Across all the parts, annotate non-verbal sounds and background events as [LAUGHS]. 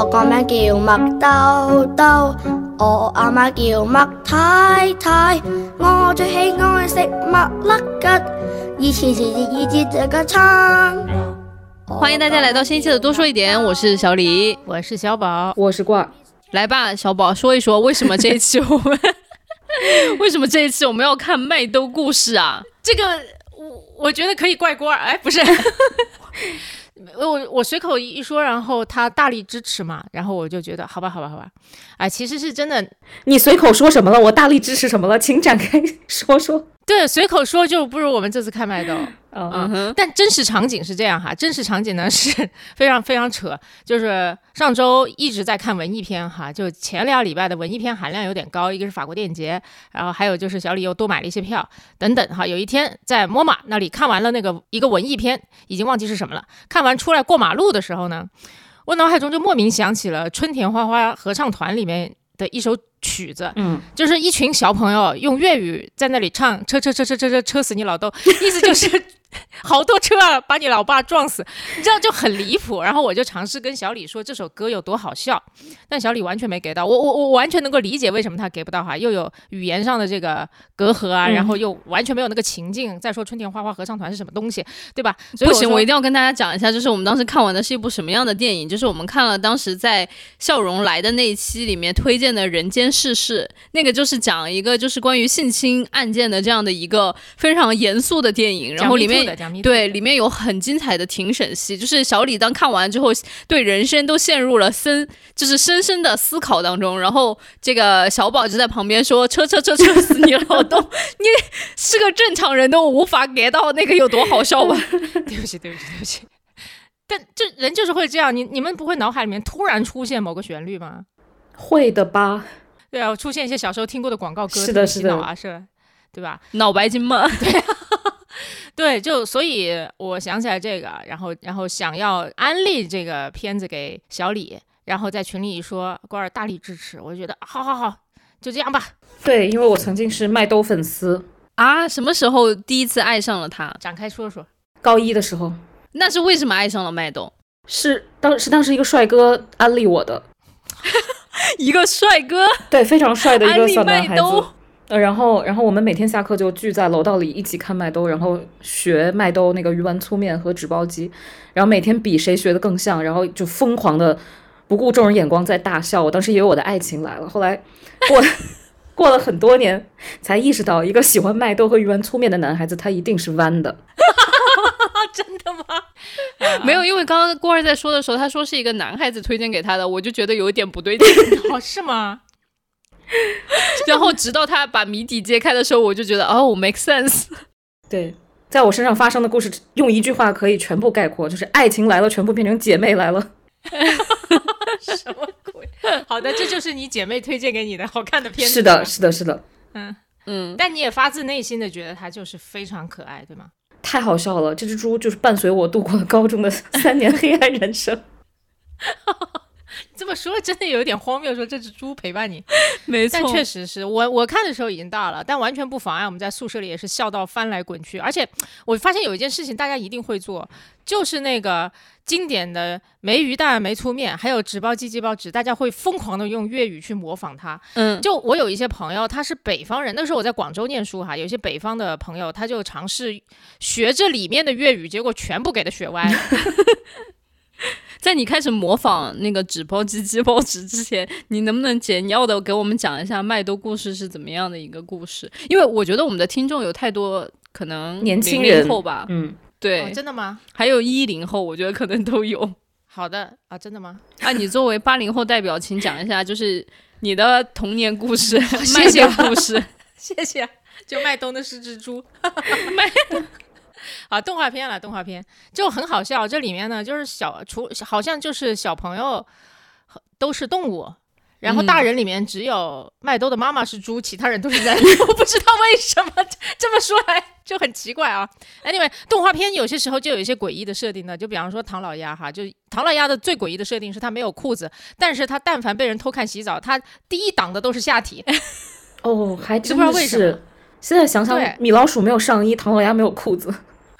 我個名叫麥兜兜，我阿媽叫麥太太，我最喜愛食麥粒吉，以前是以前這個餐。欢迎大家来到新一期的多说一点，我是小李，我是小宝，我是挂。来吧，小宝说一说为什么这一期我们 [LAUGHS] 为什么这一期我们要看麦兜故事啊？这个我我觉得可以怪锅儿，哎，不是，我我随口一说，然后他大力支持嘛，然后我就觉得好吧，好吧，好吧，哎，其实是真的，你随口说什么了？我大力支持什么了？请展开说 [LAUGHS] 说。对，随口说就不如我们这次看麦兜。[LAUGHS] 嗯啊哼，但真实场景是这样哈，真实场景呢是 [LAUGHS] 非常非常扯，就是上周一直在看文艺片哈，就前两礼拜的文艺片含量有点高，一个是法国电影节，然后还有就是小李又多买了一些票等等哈。有一天在摩马那里看完了那个一个文艺片，已经忘记是什么了，看完出来过马路的时候呢，我脑海中就莫名想起了春田花花合唱团里面的一首曲子，嗯，就是一群小朋友用粤语在那里唱“车车车车车车车死你老豆”，意思就是 [LAUGHS] 好多车啊，把你老爸撞死，你知道就很离谱。然后我就尝试跟小李说这首歌有多好笑，但小李完全没给到我，我我完全能够理解为什么他给不到哈，又有语言上的这个隔阂啊，嗯然后又完全没有那个情境。再说春田花花合唱团是什么东西，对吧？所以不行，我一定要跟大家讲一下，就是我们当时看完的是一部什么样的电影，就是我们看了当时在笑容来的那一期里面推荐的《人间世事》，那个就是讲一个就是关于性侵案件的这样的一个非常严肃的电影，然后里面对，里面有很精彩的庭审戏，就是小李当看完之后，对人生都陷入了深，就是深深的思考当中。然后这个小宝就在旁边说：“车车车车死你老豆，[LAUGHS] 你是个正常人都无法 get 到那个有多好笑吧？” [LAUGHS] 对不起，对不起，对不起。但这人就是会这样，你你们不会脑海里面突然出现某个旋律吗？会的吧？对啊，出现一些小时候听过的广告歌，是的是的洗脑啊，是，对吧？脑白金嘛，[LAUGHS] 对，就所以我想起来这个，然后然后想要安利这个片子给小李，然后在群里一说，官儿大力支持，我就觉得好好好，就这样吧，对，因为我曾经是麦兜粉丝，啊，什么时候第一次爱上了他？展开说说。高一的时候那是为什么爱上了麦兜？是当是当时一个帅哥安利我的，[LAUGHS] 一个帅哥，对，非常帅的一安利个小男孩子麦兜。呃，然后，然后我们每天下课就聚在楼道里一起看麦兜，然后学麦兜那个鱼丸粗面和纸包鸡，然后每天比谁学的更像，然后就疯狂的不顾众人眼光在大笑。我当时以为我的爱情来了，后来过 [LAUGHS] 过了很多年才意识到，一个喜欢麦兜和鱼丸粗面的男孩子，他一定是弯的。[LAUGHS] 真的吗？[LAUGHS] 没有，因为刚刚郭二在说的时候，他说是一个男孩子推荐给他的，我就觉得有一点不对劲。哦，是吗？[LAUGHS] 然后直到他把谜底揭开的时候，我就觉得哦，make sense。对，在我身上发生的故事，用一句话可以全部概括，就是爱情来了，全部变成姐妹来了。[LAUGHS] 什么鬼？好的，这就是你姐妹推荐给你的好看的片子。是的，，是的，是的，嗯，嗯，但你也发自内心的觉得他就是非常可爱，对吗？太好笑了！这只猪就是伴随我度过了高中的三年黑暗人生。[LAUGHS] 这么说真的有点荒谬，说这只猪陪伴你，[LAUGHS] 没错但，确实是我我看的时候已经大了，但完全不妨碍我们在宿舍里也是笑到翻来滚去。而且我发现有一件事情大家一定会做，就是那个经典的梅鱼蛋、梅粗面，还有纸包鸡、鸡包纸，大家会疯狂的用粤语去模仿它。嗯，就我有一些朋友，他是北方人，那时候我在广州念书哈，有一些北方的朋友，他就尝试学这里面的粤语，结果全部给他学歪。[LAUGHS] [LAUGHS] 在你开始模仿那个纸包鸡、鸡包纸之前，你能不能简要的给我们讲一下麦兜故事是怎么样的一个故事？因为我觉得我们的听众有太多可能年轻人后吧，嗯，对，哦，真的吗？还有一零后，我觉得可能都有。好的啊，真的吗？[LAUGHS] 啊，你作为八零后代表，请讲一下，就是你的童年故事、[LAUGHS] 谢麦线故事。谢谢。就麦兜的是只猪，麦啊，动画片了，动画片就很好笑。这里面呢，就是小除好像就是小朋友都是动物，然后大人里面只有麦兜的妈妈是猪，其他人都是人。[LAUGHS] 我不知道为什么这么说来就很奇怪啊。Anyway，动画片有些时候就有一些诡异的设定呢，就比方说唐老鸭哈，就唐老鸭的最诡异的设定是它没有裤子，但是它但凡被人偷看洗澡，它第一档的都是下体。[LAUGHS] 哦，还真的不知道为什么。现在想想，米老鼠没有上衣，唐老鸭没有裤子。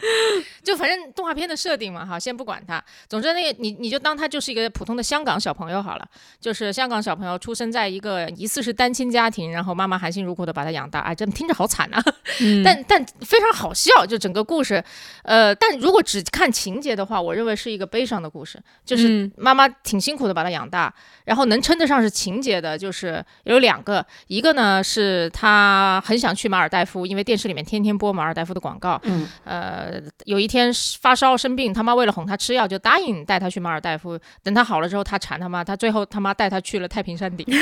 [LAUGHS] 就反正动画片的设定嘛，哈，先不管他。总之，那个你你就当他就是一个普通的香港小朋友好了，就是香港小朋友出生在一个疑似是单亲家庭，然后妈妈含辛茹苦的把他养大，哎，真听着好惨啊！嗯。但但非常好笑，就整个故事，呃，但如果只看情节的话，我认为是一个悲伤的故事，就是嗯。妈妈挺辛苦的把他养大，然后能称得上是情节的，就是有两个，一个呢是他很想去马尔代夫，因为电视里面天天播马尔代夫的广告，嗯。呃，有一天发烧生病，他妈为了哄他吃药，就答应带他去马尔代夫。等他好了之后，他缠他妈，他最后他妈带他去了太平山顶。[LAUGHS]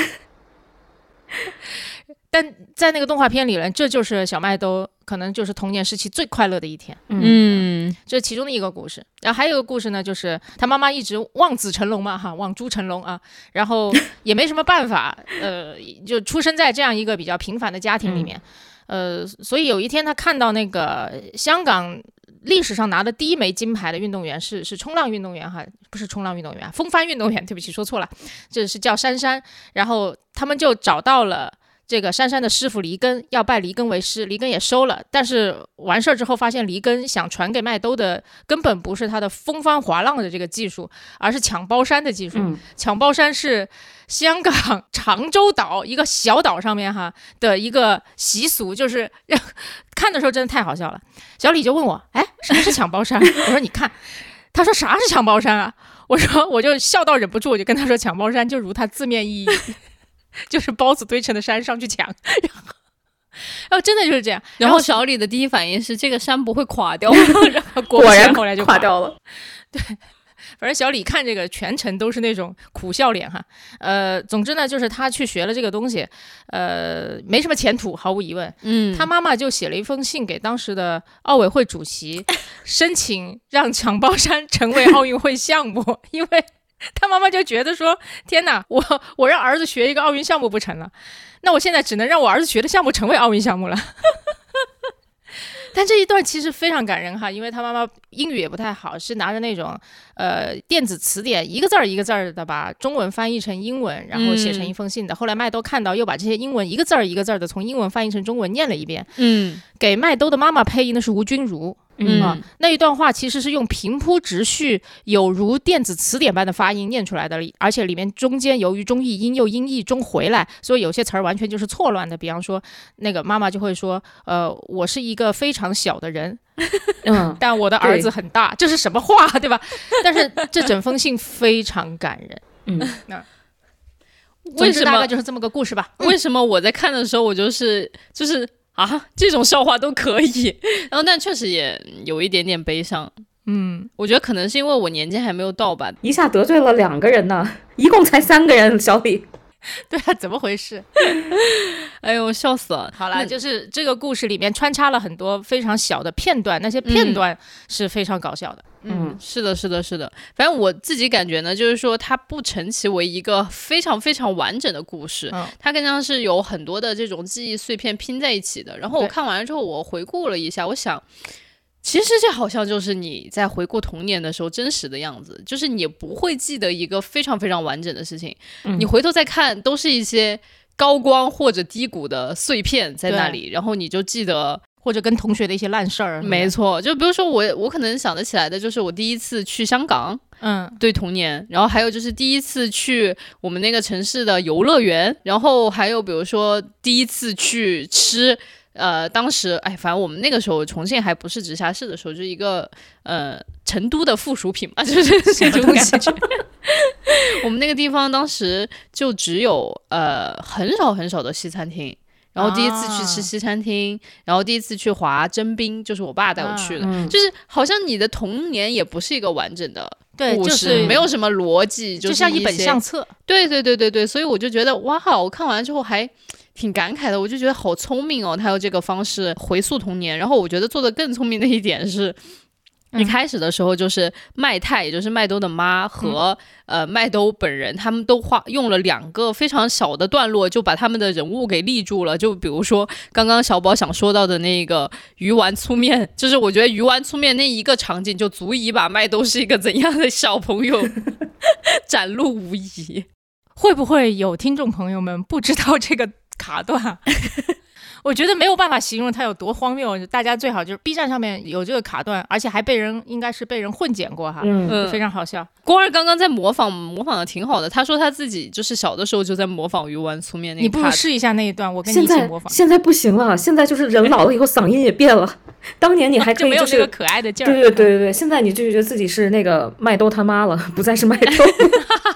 但在那个动画片里呢，这就是小麦兜可能就是童年时期最快乐的一天，嗯这是其中的一个故事。然后还有一个故事呢，就是他妈妈一直望子成龙嘛，哈，望猪成龙啊，然后也没什么办法，呃，就出生在这样一个比较平凡的家庭里面，呃，所以有一天他看到那个香港历史上拿的第一枚金牌的运动员是是冲浪运动员哈，不是冲浪运动员，风帆运动员，对不起，说错了，这是叫珊珊，然后他们就找到了。这个珊珊的师傅黎根要拜黎根为师，黎根也收了，但是完事儿之后发现黎根想传给麦兜的根本不是他的风帆滑浪的这个技术，而是抢包山的技术。嗯抢包山是香港 [LAUGHS] 长洲岛一个小岛上面哈的一个习俗，就是看的时候真的太好笑了。小李就问我，哎，什么是抢包山？[LAUGHS] 我说你看。他说啥是抢包山啊？我说我就笑到忍不住，我就跟他说抢包山就如他字面意义，就是包子堆成的山上去抢，然后，然后真的就是这样。然后小李的第一反应是这个山不会垮掉吗？[LAUGHS] 果然后来就垮掉了。对反正小李看这个全程都是那种苦笑脸哈，呃，总之呢，就是他去学了这个东西，呃，没什么前途，毫无疑问。嗯，他妈妈就写了一封信给当时的奥委会主席，[LAUGHS] 申请让抢包山成为奥运会项目，因为他妈妈就觉得说，天哪，我我让儿子学一个奥运项目不成了，那我现在只能让我儿子学的项目成为奥运项目了。[LAUGHS] 但这一段其实非常感人哈，因为他妈妈英语也不太好，是拿着那种呃电子词典，一个字儿一个字儿的把中文翻译成英文，然后写成一封信的。后来麦兜看到，又把这些英文一个字儿一个字儿的从英文翻译成中文念了一遍。嗯给麦兜的妈妈配音的是吴君如。嗯啊，那一段话其实是用平铺直叙，有如电子词典般的发音念出来的，而且里面中间由于中译英又英译中回来，所以有些词儿完全就是错乱的。比方说，那个妈妈就会说：“呃，我是一个非常小的人，[LAUGHS] 嗯，但我的儿子很大。”这是什么话，对吧？但是这整封信非常感人。[LAUGHS] 嗯，那为什么大概就是这么个故事吧？为什么我在看的时候，我就是就是啊，这种笑话都可以，[LAUGHS] 然后但确实也有一点点悲伤。嗯，我觉得可能是因为我年纪还没有到吧。一下得罪了两个人呢，一共才三个人。小李，[LAUGHS] 对啊，怎么回事？[LAUGHS] 哎呦，笑死了！好了，就是这个故事里面穿插了很多非常小的片段，那些片段是非常搞笑的。嗯，是的，是的，是的。反正我自己感觉呢，就是说它不成其为一个非常非常完整的故事，嗯它更像是有很多的这种记忆碎片拼在一起的。然后我看完了之后，我回顾了一下，我想。其实这好像就是你在回顾童年的时候真实的样子，就是你不会记得一个非常非常完整的事情，嗯。你回头再看都是一些高光或者低谷的碎片在那里，然后你就记得或者跟同学的一些烂事儿，没，错，就比如说我，我可能想得起来的就是我第一次去香港，嗯，对童年，然后还有就是第一次去我们那个城市的游乐园，然后还有比如说第一次去吃，呃，当时哎，反正我们那个时候重庆还不是直辖市的时候，就是一个呃成都的附属品嘛，[LAUGHS] 就是这种感觉。[LAUGHS] 我们那个地方当时就只有呃很少很少的西餐厅。然后第一次去吃啊西餐厅，然后第一次去滑真冰，就是我爸带我去的，嗯就是好像你的童年也不是一个完整的对，故事，就是没有什么逻辑，就是像一本相册，对对对对对，所以我就觉得哇，我看完之后还挺感慨的，我就觉得好聪明哦，他用这个方式回溯童年。然后我觉得做的更聪明的一点是。一嗯开始的时候，就是麦太，也就是麦兜的妈和、呃麦兜本人，他们都画用了两个非常小的段落，就把他们的人物给立住了。就比如说刚刚小宝想说到的那个鱼丸粗面，就是我觉得鱼丸粗面那一个场景就足以把麦兜是一个怎样的小朋友 [LAUGHS] 展露无遗。会不会有听众朋友们不知道这个卡断？我觉得没有办法形容它有多荒谬。大家最好就是 B 站上面有这个卡段，而且还被人应该是被人混剪过哈，嗯，嗯非常好笑。郭二刚刚在模仿，模仿的挺好的。他说他自己就是小的时候就在模仿鱼丸粗面那个你不如试一下那一段，我跟你一起模仿，现在不行了，现在就是人老了以后嗓音也变了。[LAUGHS] 当年你还可以是 [LAUGHS] 就没有那个可爱的劲儿。对对对对对，现在你就觉得自己是那个麦兜他妈了，[LAUGHS] 不再是麦兜。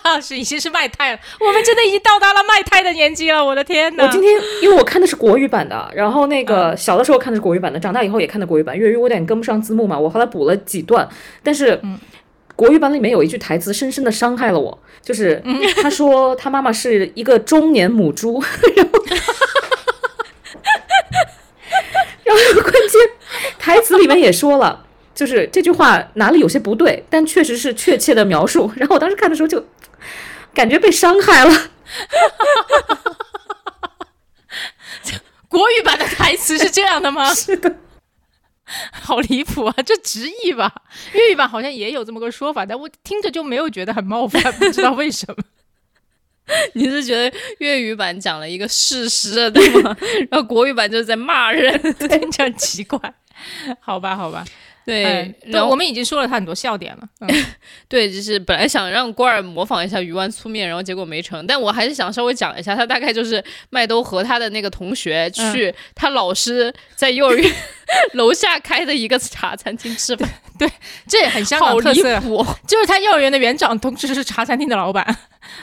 哈，是已经是麦太了，我们真的已经到达了麦太的年纪了，我的天呐！我今天因为我看的是国语版的，然后那个小的时候看的是国语版的，长大以后也看的国语版。粤语我有点跟不上字幕嘛，我后来补了几段，但是。国语版里面有一句台词深深的伤害了我，就是 [LAUGHS] 他说他妈妈是一个中年母猪，[LAUGHS] 然后然后关键台词里面也说了，就是这句话哪里有些不对，但确实是确切的描述。然后我当时看的时候就感觉被伤害了。[LAUGHS] 国语版的台词是这样的吗？[LAUGHS] 是的，好离谱啊！这直译吧，粤语版好像也有这么个说法，但我听着就没有觉得很冒犯，不知道为什么。[LAUGHS] 你是觉得粤语版讲了一个事实，对吗？[LAUGHS] 然后国语版就是在骂人，听着很奇怪。好吧，好吧，对。哎然后对我们已经说了他很多笑点了。嗯 [LAUGHS] 对，就是本来想让郭儿模仿一下鱼丸粗面，然后结果没成。但我还是想稍微讲一下，他大概就是麦兜和他的那个同学去他老师在幼儿园 [LAUGHS] 楼下开的一个茶餐厅吃饭，对这也很香好离港特色，就是他幼儿园的园长，同时是茶餐厅的老板。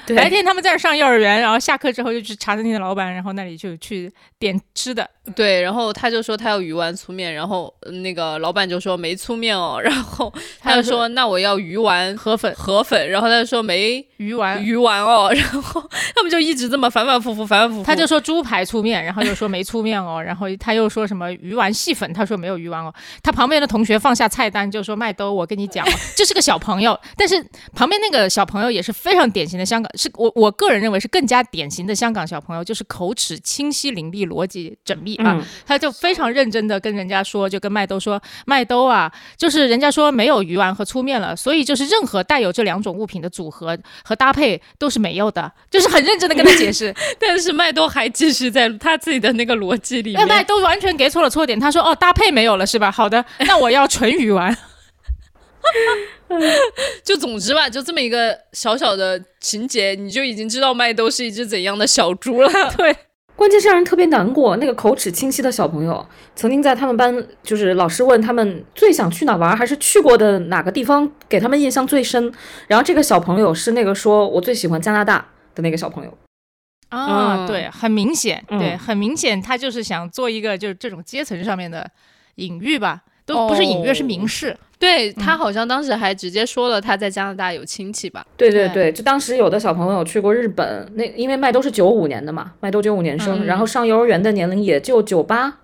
对。白天他们在这上幼儿园，然后下课之后就去茶餐厅的老板，然后那里就去点吃的。对，然后他就说他要鱼丸粗面，然后呃那个老板就说没粗面哦，[LAUGHS] 然后他就说那我要鱼丸河粉。河粉，然后他就说没鱼丸，鱼丸哦，[LAUGHS] 然后他们就一直这么反反复复反反复复，他就说猪排粗面，然后又说没粗面哦，[LAUGHS] 然后他又说什么鱼丸细粉，他说没有鱼丸哦。他旁边的同学放下菜单就说麦兜，我跟你讲哦，这是个小朋友，但是旁边那个小朋友也是非常典型的香港，是我我个人认为是更加典型的香港小朋友，就是口齿清晰伶俐，逻辑缜密啊。嗯他就非常认真的跟人家说，就跟麦兜说，麦兜啊，就是人家说没有鱼丸和粗面了，所以就是任何带有这两种物品的组合和搭配都是没有的，就是很认真的跟他解释。[LAUGHS] 但是麦兜还继续在他自己的那个逻辑里那麦，兜完全给错了错点，他说哦搭配没有了是吧？好的，那我要纯鱼丸。[LAUGHS] 就总之吧，就这么一个小小的情节，你就已经知道麦兜是一只怎样的小猪了。[LAUGHS] 对，关键是让人特别难过。那个口齿清晰的小朋友，曾经在他们班，就是老师问他们最想去哪玩，还是去过的哪个地方给他们印象最深。然后这个小朋友是那个说我最喜欢加拿大的那个小朋友。啊，嗯对，很明显，嗯对，很明显，他就是想做一个就是这种阶层上面的隐喻吧，都不是隐喻，哦是明示。对他好像当时还直接说了他在加拿大有亲戚吧？对对对对，就当时有的小朋友去过日本，那因为麦兜是九五年的嘛，麦兜九五年生，嗯然后上幼儿园的年龄也就九八、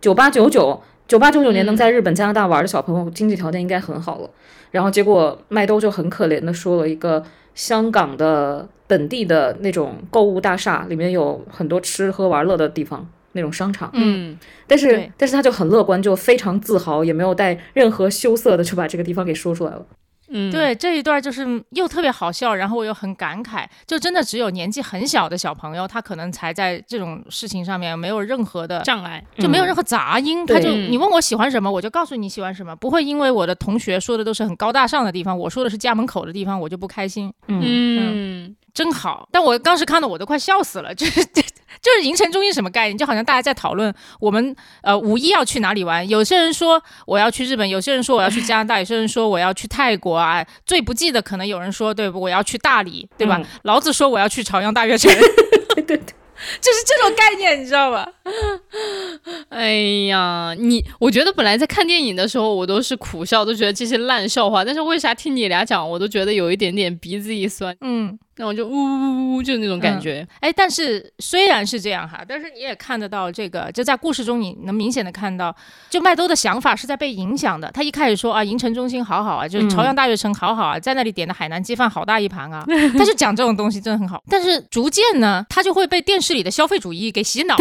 九八九九、九八九九年能在日本、加拿大玩的小朋友，经济条件应该很好了。然后结果麦兜就很可怜的说了一个香港的本地的那种购物大厦，里面有很多吃喝玩乐的地方。那种商场，嗯，但是但是他就很乐观，就非常自豪，也没有带任何羞涩的就把这个地方给说出来了。嗯，对这一段就是又特别好笑，然后我又很感慨，就真的只有年纪很小的小朋友，他可能才在这种事情上面没有任何的障碍。就没有任何杂音，对。他就嗯你问我喜欢什么，我就告诉你喜欢什么，不会因为我的同学说的都是很高大上的地方，我说的是家门口的地方，我就不开心，嗯，嗯，真好。但我当时看的我都快笑死了，就是 [LAUGHS] 就是银城中心什么概念？就好像大家在讨论我们呃五一要去哪里玩，有些人说我要去日本，有些人说我要去加拿大，有些人说我要去泰国啊，最不济的可能有人说对我要去大理，对吧？嗯 [LAUGHS] 老子说我要去朝阳大悦城，[LAUGHS] 对对对，就是这种概念，你知道吧？[LAUGHS] 哎呀，你我觉得本来在看电影的时候，我都是苦笑，都觉得这些烂笑话，但是为啥听你俩讲，我都觉得有一点点鼻子一酸，嗯。然后就呜呜呜呜，就那种感觉。哎，但是虽然是这样哈，但是你也看得到这个，就在故事中你能明显的看到，就麦兜的想法是在被影响的。他一开始说啊，银城中心好好啊，就是朝阳大悦城好好啊，在那里点的海南鸡饭好大一盘啊，[LAUGHS] 他就讲这种东西真的很好。但是逐渐呢，他就会被电视里的消费主义给洗脑，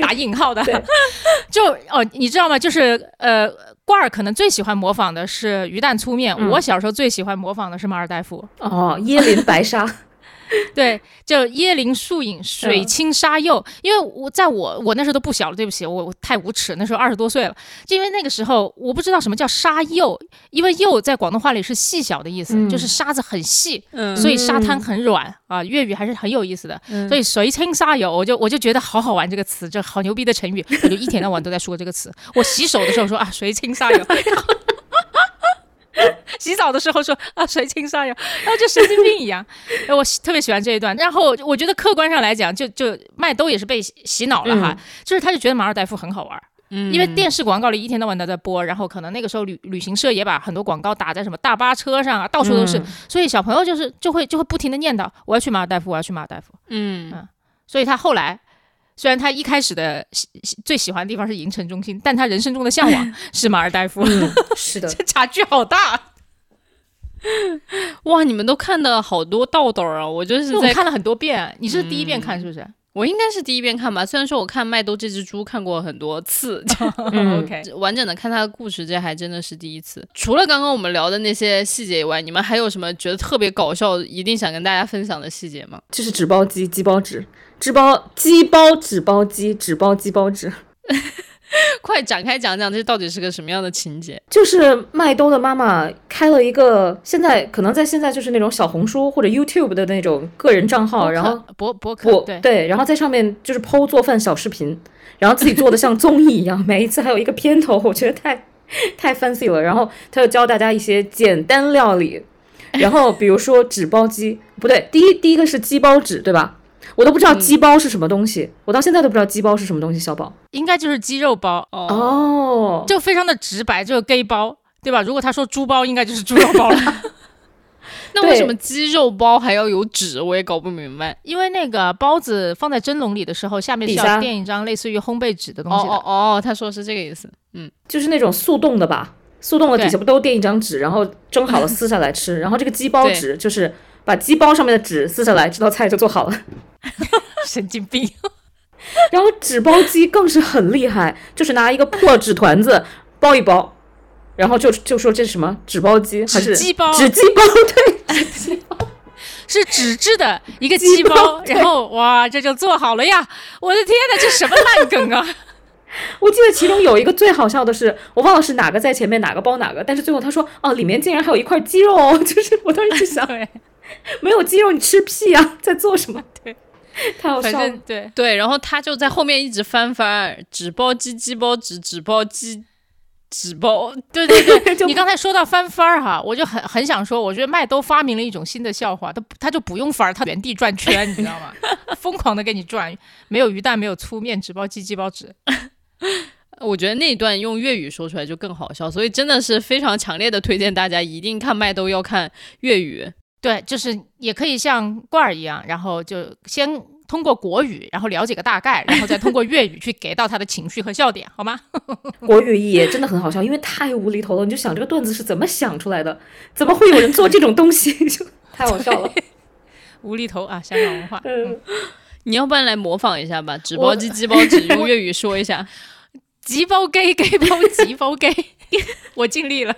打引号的，[LAUGHS] 就哦，你知道吗？就是呃。罐儿可能最喜欢模仿的是鱼蛋粗面，嗯我小时候最喜欢模仿的是马尔代夫。哦，椰林白沙，[LAUGHS] 对，就椰林树影，水清沙幼。因为我在我我那时候都不小了，对不起，我我太无耻，那时候二十多岁了。就因为那个时候我不知道什么叫沙幼，因为幼在广东话里是细小的意思，嗯就是沙子很细，嗯所以沙滩很软啊。粤语还是很有意思的，所以水清沙幼，我就我就觉得好好玩这个词，这好牛逼的成语，我就一天到晚都在说这个词。我洗手的时候说啊水清沙幼，然 [LAUGHS] 后 [LAUGHS] 洗澡的时候说啊谁亲沙幼，然后就神经病一样。[LAUGHS] 我特别喜欢这一段。然后我觉得客观上来讲，就就麦兜也是被洗洗脑了哈，就是他就觉得马尔代夫很好玩。嗯因为电视广告里一天到晚都在播，然后可能那个时候旅旅行社也把很多广告打在什么大巴车上啊，到处都是，嗯所以小朋友就是就会就会不停的念叨我要去马尔代夫，我要去马尔代夫。嗯所以他后来虽然他一开始的喜喜最喜欢的地方是银城中心，但他人生中的向往 [LAUGHS] 是马尔代夫，嗯，[LAUGHS] 是的，这差距好大。[LAUGHS] 哇，你们都看的好多道道啊！我就是在我看了很多遍，你是第一遍看是不是、我应该是第一遍看吧，虽然说我看麦兜这只猪看过很多次，嗯 o k 完整的看他的故事，这还真的是第一次。除了刚刚我们聊的那些细节以外，你们还有什么觉得特别搞笑、一定想跟大家分享的细节吗？就是纸包鸡、鸡包纸、纸包鸡包纸包鸡、纸包鸡包纸。快展开讲讲，这到底是个什么样的情节？就是麦兜的妈妈开了一个，现在可能在现在就是那种小红书或者 YouTube 的那种个人账号，然后博博客我对然后在上面就是剖做饭小视频，然后自己做的像综艺一样，每一次还有一个片头，我觉得太太 fancy 了。然后他就教大家一些简单料理，然后比如说纸包鸡，不对，第一第一个是鸡包纸，对吧？我都不知道鸡包是什么东西，我到现在都不知道鸡包是什么东西。小宝应该就是鸡肉包，哦，哦，就非常的直白，就是 gay 包，对吧？如果他说猪包，应该就是猪肉包了。[LAUGHS] 那为什么鸡肉包还要有纸？我也搞不明白。因为那个包子放在蒸笼里的时候，下面是要垫一张类似于烘焙纸的东哦西的。哦哦，他说是这个意思。嗯，就是那种速冻的吧，速冻的底下不都垫一张纸，然后蒸好了撕下来吃。然后这个鸡包纸就是把鸡包上面的纸撕下来，这道菜就做好了。[LAUGHS] 神经病！[LAUGHS] 然后纸包鸡更是很厉害，就是拿一个破纸团子包一包，然后就就说这是什么纸包鸡还是纸鸡包纸鸡包 [LAUGHS] 对，是纸质的一个鸡鸡包然后哇，这就做好了呀！我的天哪，这什么烂梗啊！我记得其中有一个最好笑的是，我忘了是哪个在前面，哪个包哪个，但是最后他说哦，里面竟然还有一块鸡肉哦，就是我当时就想，对，[LAUGHS] 没有肌肉你吃屁啊，[LAUGHS] 在做什么？[LAUGHS] 对，太好反笑。对，对，然后他就在后面一直翻翻纸包鸡、鸡包纸、纸包鸡、纸包。对对对，你刚才说到翻番儿哈，我就很很想说，我觉得麦兜发明了一种新的笑话，他他就不用翻儿，他原地转圈，你知道吗？疯狂的给你转，没有鱼蛋，没有粗面，纸包鸡，鸡包纸。我觉得那一段用粤语说出来就更好笑，所以真的是非常强烈的推荐大家一定看麦兜要看粤语。对，就是也可以像罐儿一样，然后就先通过国语，然后了解个大概，然后再通过粤语去给到他的情绪和笑点，好吗？[LAUGHS] 国语也真的很好笑，因为太无厘头了。你就想这个段子是怎么想出来的？怎么会有人做这种东西？[LAUGHS] 就太好笑了。无厘头啊，香港文化。嗯，你要不然来模仿一下吧，纸包鸡、鸡包纸，用粤语说一下。[LAUGHS] 鸡包雞，雞包紙包鸡，我尽力了。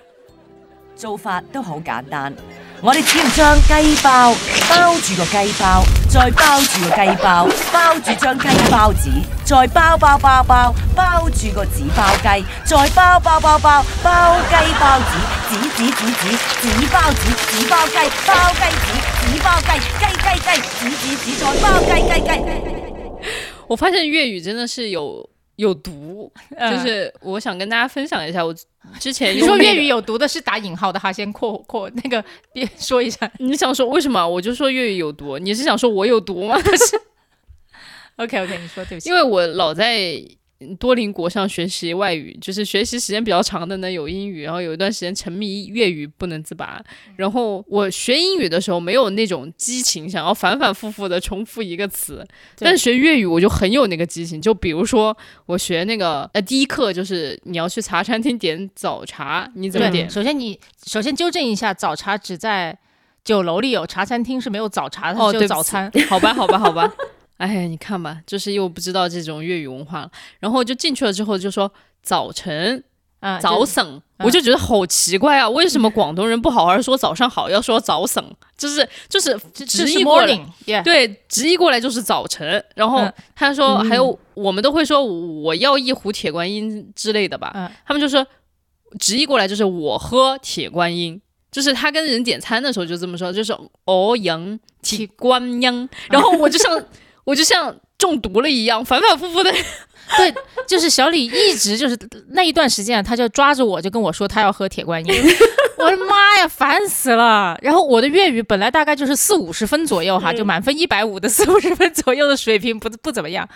做法都好簡單，我哋只要將雞包包住個雞包，再包住個雞包，包住張雞包紙，再包包包包包住個紙包雞，再包包包包包雞包子，紙紙紙紙紙包子，紙包雞，包雞紙，紙包雞，雞雞雞，紙紙紙再包雞雞雞。我發現粵語真的是有有毒，嗯就是我想跟大家分享一下，我 [LAUGHS] 之前你說用那個粵語有毒的是打引号的哈，先括括那个边说一下。你想说为什么？我就说粤语有毒，你是想说我有毒嗎？OK OK，你说对不起。因为我老在多邻国上学习外语，就是学习时间比较长的呢有英语，然后有一段时间沉迷粤语不能自拔。然后我学英语的时候没有那种激情，想要反反复复的重复一个词，但学粤语我就很有那个激情。就比如说我学那个呃第一课就是你要去茶餐厅点早茶，你怎么点，首先你首先纠正一下，早茶只在酒楼里有，茶餐厅是没有早茶的，哦，只對不起有早餐。好吧，好吧，好吧。哎呀，你看吧，就是又不知道这种粤语文化了。然后就进去了之后就说早晨、啊，早就省，我就觉得好奇怪啊，为什么广东人不好好说早上好，要说早省？就是就是直译过来，对，直译过来就是早晨。然后嗯他说还有我们都会说我要一壶铁观音之类的吧，嗯他们就说直译过来就是我喝铁观音。就是他跟人点餐的时候就这么说，就是哦饮铁观音，然后我就像我就像中毒了一样，反反复复的对，就是小李一直就是那一段时间啊，他就抓着我就跟我说他要喝铁观音，[LAUGHS] 我的妈呀，烦死了！然后我的粤语本来大概就是四五十分左右哈，就满分一百五的四五十分左右的水平，不不怎么样，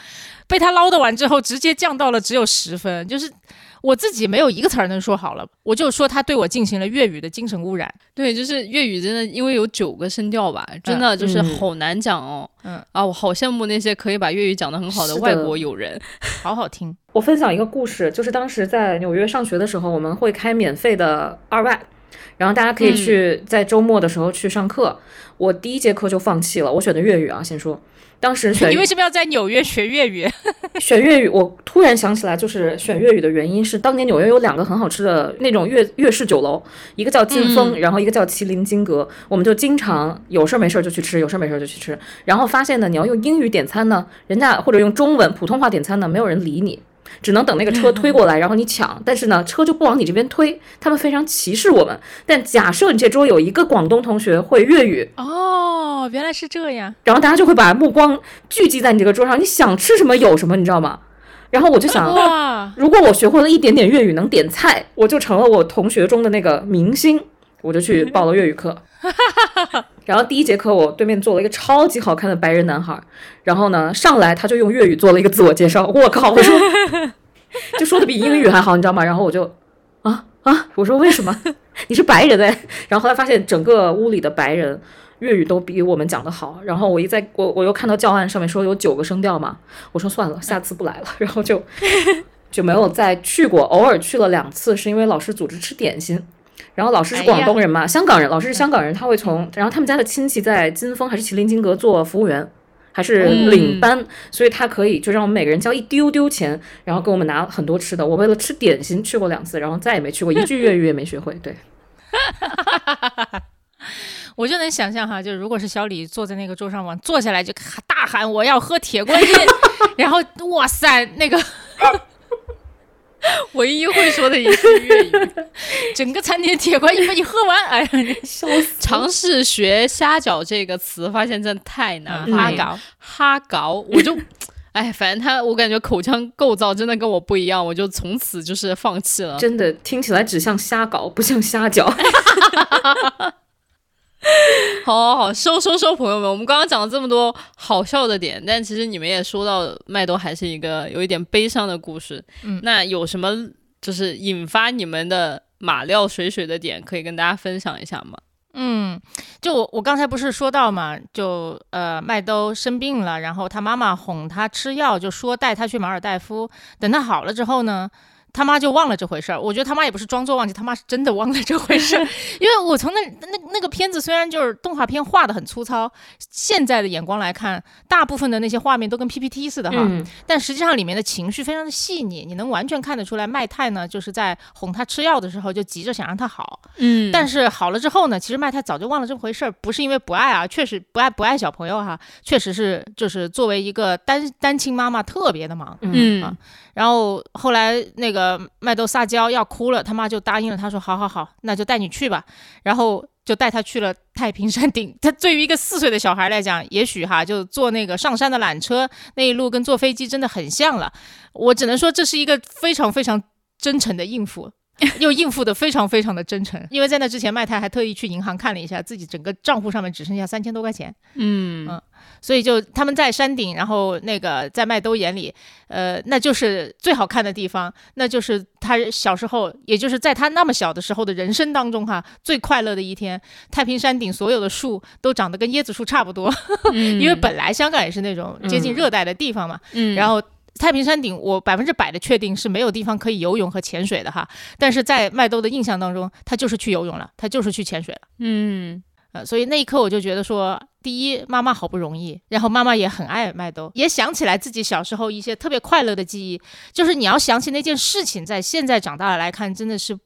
被他唠叨完之后，直接降到了只有十分，就是。我自己没有一个词儿能说好了，我就说他对我进行了粤语的精神污染。对，就是粤语真的，因为有九个声调吧，真的就是嗯好难讲哦。嗯啊，我好羡慕那些可以把粤语讲得很好的外国友人。[LAUGHS] 好好听，我分享一个故事，就是当时在纽约上学的时候，我们会开免费的二外，然后大家可以去在周末的时候去上课。我第一节课就放弃了，我选的粤语啊，先说。当时选你为什么要在纽约学粤语？[LAUGHS] 选粤语，我突然想起来，就是选粤语的原因是当年纽约有两个很好吃的那种粤粤式酒楼，一个叫金峰，然后一个叫麒麟金阁，我们就经常有事儿没事儿就去吃，有事儿没事儿就去吃。然后发现呢，你要用英语点餐呢，人家或者用中文普通话点餐呢，没有人理你。只能等那个车 [LAUGHS] 推过来，然后你抢。但是呢，车就不往你这边推，他们非常歧视我们。但假设你这桌有一个广东同学会粤语，哦，原来是这样。然后大家就会把目光聚集在你这个桌上，你想吃什么有什么，你知道吗？然后我就想，哇，[LAUGHS] 如果我学会了一点点粤语，能点菜，我就成了我同学中的那个明星，我就去报了粤语课。[LAUGHS] 然后第一节课，我对面坐了一个超级好看的白人男孩，然后呢，上来他就用粤语做了一个自我介绍。我靠，我说，就说的比英语还好，你知道吗？然后我就啊啊，我说为什么？你是白人哎？然后后来发现整个屋里的白人。粤语都比我们讲的好，然后我一在我我又看到教案上面说有九个声调嘛，我说算了，下次不来了，[LAUGHS] 然后就就没有再去过，偶尔去了两次，是因为老师组织吃点心。然后老师是广东人嘛，香港人，老师是香港人，他会从，然后他们家的亲戚在金峰还是麒麟金阁做服务员，还是领班，所以他可以就让我们每个人交一丢丢钱，然后给我们拿很多吃的。我为了吃点心去过两次，然后再也没去过，一句粤语也没学会。对，[LAUGHS] 我就能想象哈，就如果是小李坐在那个桌上往坐下来就大喊我要喝铁观音，[LAUGHS] 然后哇塞，那个 [LAUGHS] 唯一会说的一句粤语，[LAUGHS] 整个餐厅铁观音被你喝完，哎呀，笑死！尝试学“虾饺”这个词，发现真的太难嗯哈。搞，哈搞，我就，[LAUGHS] 哎，反正他，我感觉口腔构造真的跟我不一样，我就从此就是放弃了。真的听起来只像虾搞，不像瞎搅。[LAUGHS] 好好好，收收收，朋友们，我们刚刚讲了这么多好笑的点，但其实你们也说到麦兜还是一个有一点悲伤的故事。嗯那有什么就是引发你们的马料水水的点，可以跟大家分享一下吗？嗯，就我我刚才不是说到嘛，就呃麦兜生病了，然后他妈妈哄他吃药，就说带他去马尔代夫，等他好了之后呢。他妈就忘了这回事儿，我觉得他妈也不是装作忘记，他妈是真的忘了这回事儿。[LAUGHS] 因为我从那那那个片子虽然就是动画片画的很粗糙，现在的眼光来看，大部分的那些画面都跟 PPT 似的哈，嗯，但实际上里面的情绪非常的细腻，你能完全看得出来，麦太呢就是在哄他吃药的时候就急着想让他好，嗯。但是好了之后呢，其实麦太早就忘了这回事儿，不是因为不爱啊，确实不爱不爱小朋友哈，确实是就是作为一个单单亲妈妈特别的忙。嗯啊。然后后来那个麦兜撒娇要哭了，他妈就答应了，他说好好好，那就带你去吧，然后就带他去了太平山顶。他对于一个四岁的小孩来讲，也许哈就坐那个上山的缆车那一路跟坐飞机真的很像了。我只能说这是一个非常非常真诚的应付。又应付的非常非常的真诚，因为在那之前，麦太还特意去银行看了一下，自己整个账户上面只剩下三千多块钱，嗯嗯所以就他们在山顶，然后那个在麦兜眼里，呃，那就是最好看的地方，那就是他小时候，也就是在他那么小的时候的人生当中哈，最快乐的一天。太平山顶所有的树都长得跟椰子树差不多，[LAUGHS] 因为本来香港也是那种接近热带的地方嘛，嗯然后。太平山顶，我百分之百的确定是没有地方可以游泳和潜水的哈。但是在麦兜的印象当中，他就是去游泳了，他就是去潜水了。嗯呃，所以那一刻我就觉得说，第一，妈妈好不容易，然后妈妈也很爱麦兜，也想起来自己小时候一些特别快乐的记忆。就是你要想起那件事情，在现在长大了来看，真的是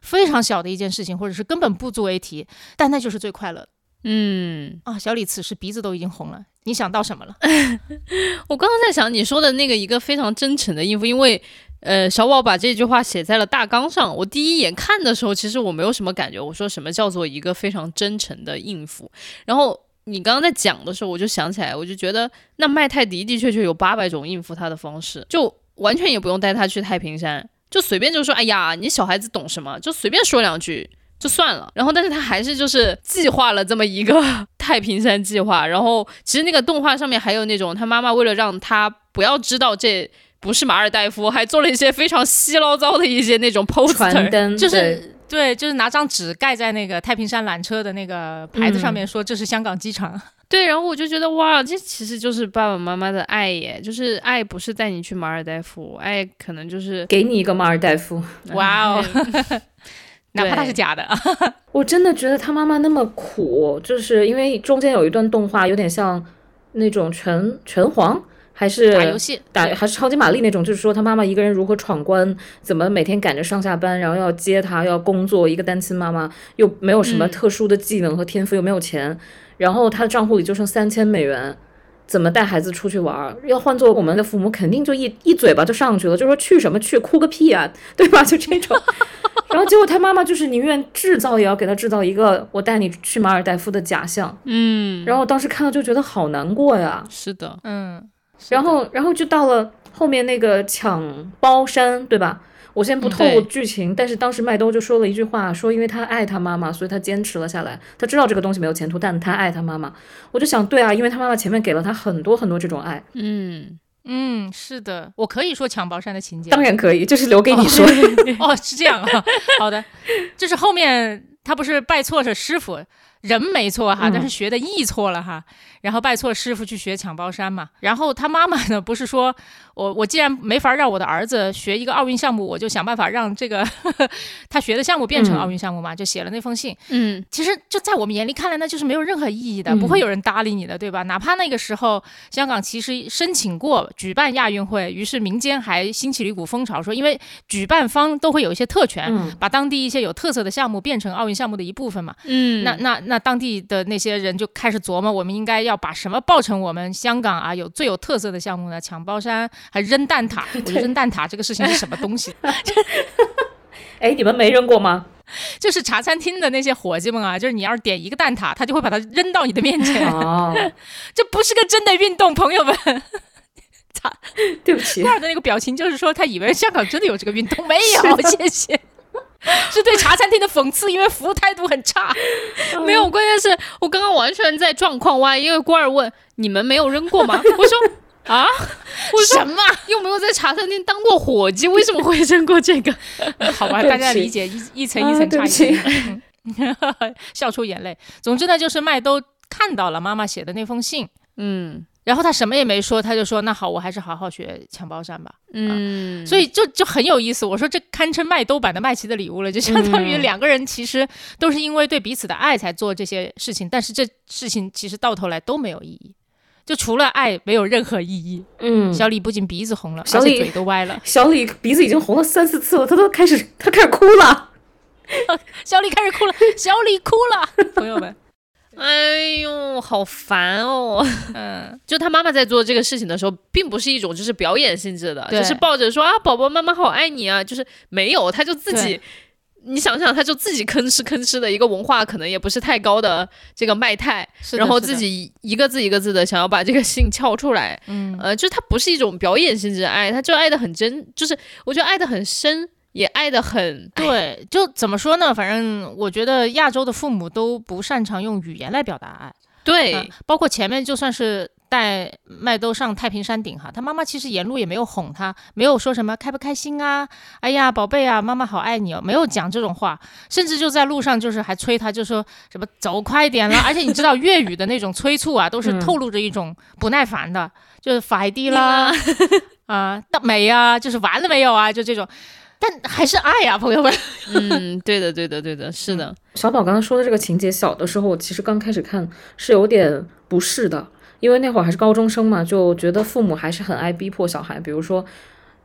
非常小的一件事情，或者是根本不足为提，但那就是最快乐的嗯，啊！小李此时鼻子都已经红了，你想到什么了？[LAUGHS] 我刚刚在想你说的那个一个非常真诚的应付，因为呃，小宝把这句话写在了大纲上。我第一眼看的时候，其实我没有什么感觉。我说什么叫做一个非常真诚的应付？然后你刚刚在讲的时候，我就想起来，我就觉得那麦泰的的确确有八百种应付他的方式，就完全也不用带他去太平山，就随便就说，哎呀，你小孩子懂什么？就随便说两句。就算了，然后但是他还是就是计划了这么一个太平山计划，然后其实那个动画上面还有那种他妈妈为了让他不要知道这不是马尔代夫，还做了一些非常稀唠糟的一些那种 poster，就是对，就是拿张纸盖在那个太平山缆车的那个牌子上面，说这是香港机场。[LAUGHS] 对，然后我就觉得哇，这其实就是爸爸妈妈的爱耶，就是爱不是带你去马尔代夫，爱可能就是给你一个马尔代夫。哇哦，[LAUGHS] 哪怕它是假的。[LAUGHS] 我真的觉得他妈妈那么苦，就是因为中间有一段动画，有点像那种拳拳皇，还是打游戏打还是超级玛丽那种，就是说他妈妈一个人如何闯关，怎么每天赶着上下班，然后要接他，要工作，一个单亲妈妈又没有什么嗯特殊的技能和天赋，又没有钱，然后她的账户里就剩三千美元。怎么带孩子出去玩儿？要换做我们的父母，肯定就一一嘴巴就上去了，就说去什么去，哭个屁啊，[LAUGHS] 对吧？就这种。然后结果他妈妈就是宁愿制造也要给他制造一个我带你去马尔代夫的假象。嗯，然后我当时看到就觉得好难过呀。是的，嗯，然后，然后就到了后面那个抢包山，对吧？我先不透露剧情，但是当时麦兜就说了一句话，说因为他爱他妈妈，所以他坚持了下来。他知道这个东西没有前途，但他爱他妈妈。我就想，对啊，因为他妈妈前面给了他很多很多这种爱，嗯，嗯，是的，我可以说抢包山的情节。当然可以，就是留给你说。[LAUGHS] 哦，是这样啊。好的，就是后面他不是拜错是师傅，人没错哈，嗯但是学的艺错了哈。然后拜错师傅去学抢包山嘛。然后他妈妈呢，不是说我我既然没法让我的儿子学一个奥运项目，我就想办法让这个 [LAUGHS] 他学的项目变成嗯奥运项目嘛，就写了那封信。嗯，其实就在我们眼里看来，那就是没有任何意义的，嗯不会有人搭理你的，对吧？哪怕那个时候香港其实申请过举办亚运会，于是民间还兴起了一股风潮，说因为举办方都会有一些特权，嗯把当地一些有特色的项目变成奥运项目的一部分嘛。嗯，那那那当地的那些人就开始琢磨，我们应该要把什么报成我们香港啊有最有特色的项目呢？抢包山还扔蛋挞，我觉得扔蛋挞这个事情是什么东西？[LAUGHS] 哎，你们没扔过吗？[LAUGHS] 就是茶餐厅的那些伙计们啊，就是你要是点一个蛋挞，他就会把它扔到你的面前。哦，[LAUGHS] 这不是个真的运动，朋友们。他对不起罐，儿的那个表情就是说，他以为香港真的有这个运动，没有，谢谢。是对茶餐厅的讽刺，因为服务态度很差。[LAUGHS] 没有，关键是我刚刚完全在状况外，因为官儿问你们没有扔过吗？我说啊，我说什么？又没有在茶餐厅当过伙计，为什么会扔过这个？[LAUGHS] 好吧，大家理解一一层一啊层差异 [LAUGHS] 笑出眼泪。总之呢，就是麦兜看到了妈妈写的那封信，嗯然后他什么也没说，他就说：“那好，我还是好好学抢包山吧。”嗯，所以就就很有意思。我说这堪称麦兜版的麦琪的礼物了，就相当于嗯两个人其实都是因为对彼此的爱才做这些事情，但是这事情其实到头来都没有意义，就除了爱没有任何意义。嗯，小李不仅鼻子红了，小李嘴都歪了。小李鼻子已经红了三四次了，他都开始他开始哭了。[LAUGHS] 小李开始哭了，小李哭了，朋友们，哎呦，好烦哦！嗯，[LAUGHS] 就他妈妈在做这个事情的时候，并不是一种就是表演性质的，对。就是抱着说啊，宝宝妈妈好爱你啊，就是没有，他就自己。你想想，他就自己吭哧吭哧的一个文化，可能也不是太高的这个麦太，是的是的。然后自己一个字一个字的想要把这个信敲出来，嗯。呃，就是他不是一种表演性质的爱，他就爱的很真，就是我觉得爱的很深，也爱的很对，就怎么说呢？反正我觉得亚洲的父母都不擅长用语言来表达爱。对，嗯包括前面就算是带麦兜上太平山顶哈，他妈妈其实沿路也没有哄他，没有说什么开不开心啊，哎呀宝贝啊，妈妈好爱你哦，没有讲这种话，甚至就在路上就是还催他，就说什么走快点了，而且你知道粤语的那种催促啊，都是嗯透露着一种不耐烦的，就是快啲啦，啊得没啊，就是完了没有啊，就这种。但还是爱呀、朋友们。[LAUGHS] 嗯，对的，对的，对的，是的，小宝刚刚说的这个情节，小的时候我其实刚开始看是有点不适的，因为那会儿还是高中生嘛，就觉得父母还是很爱逼迫小孩，比如说。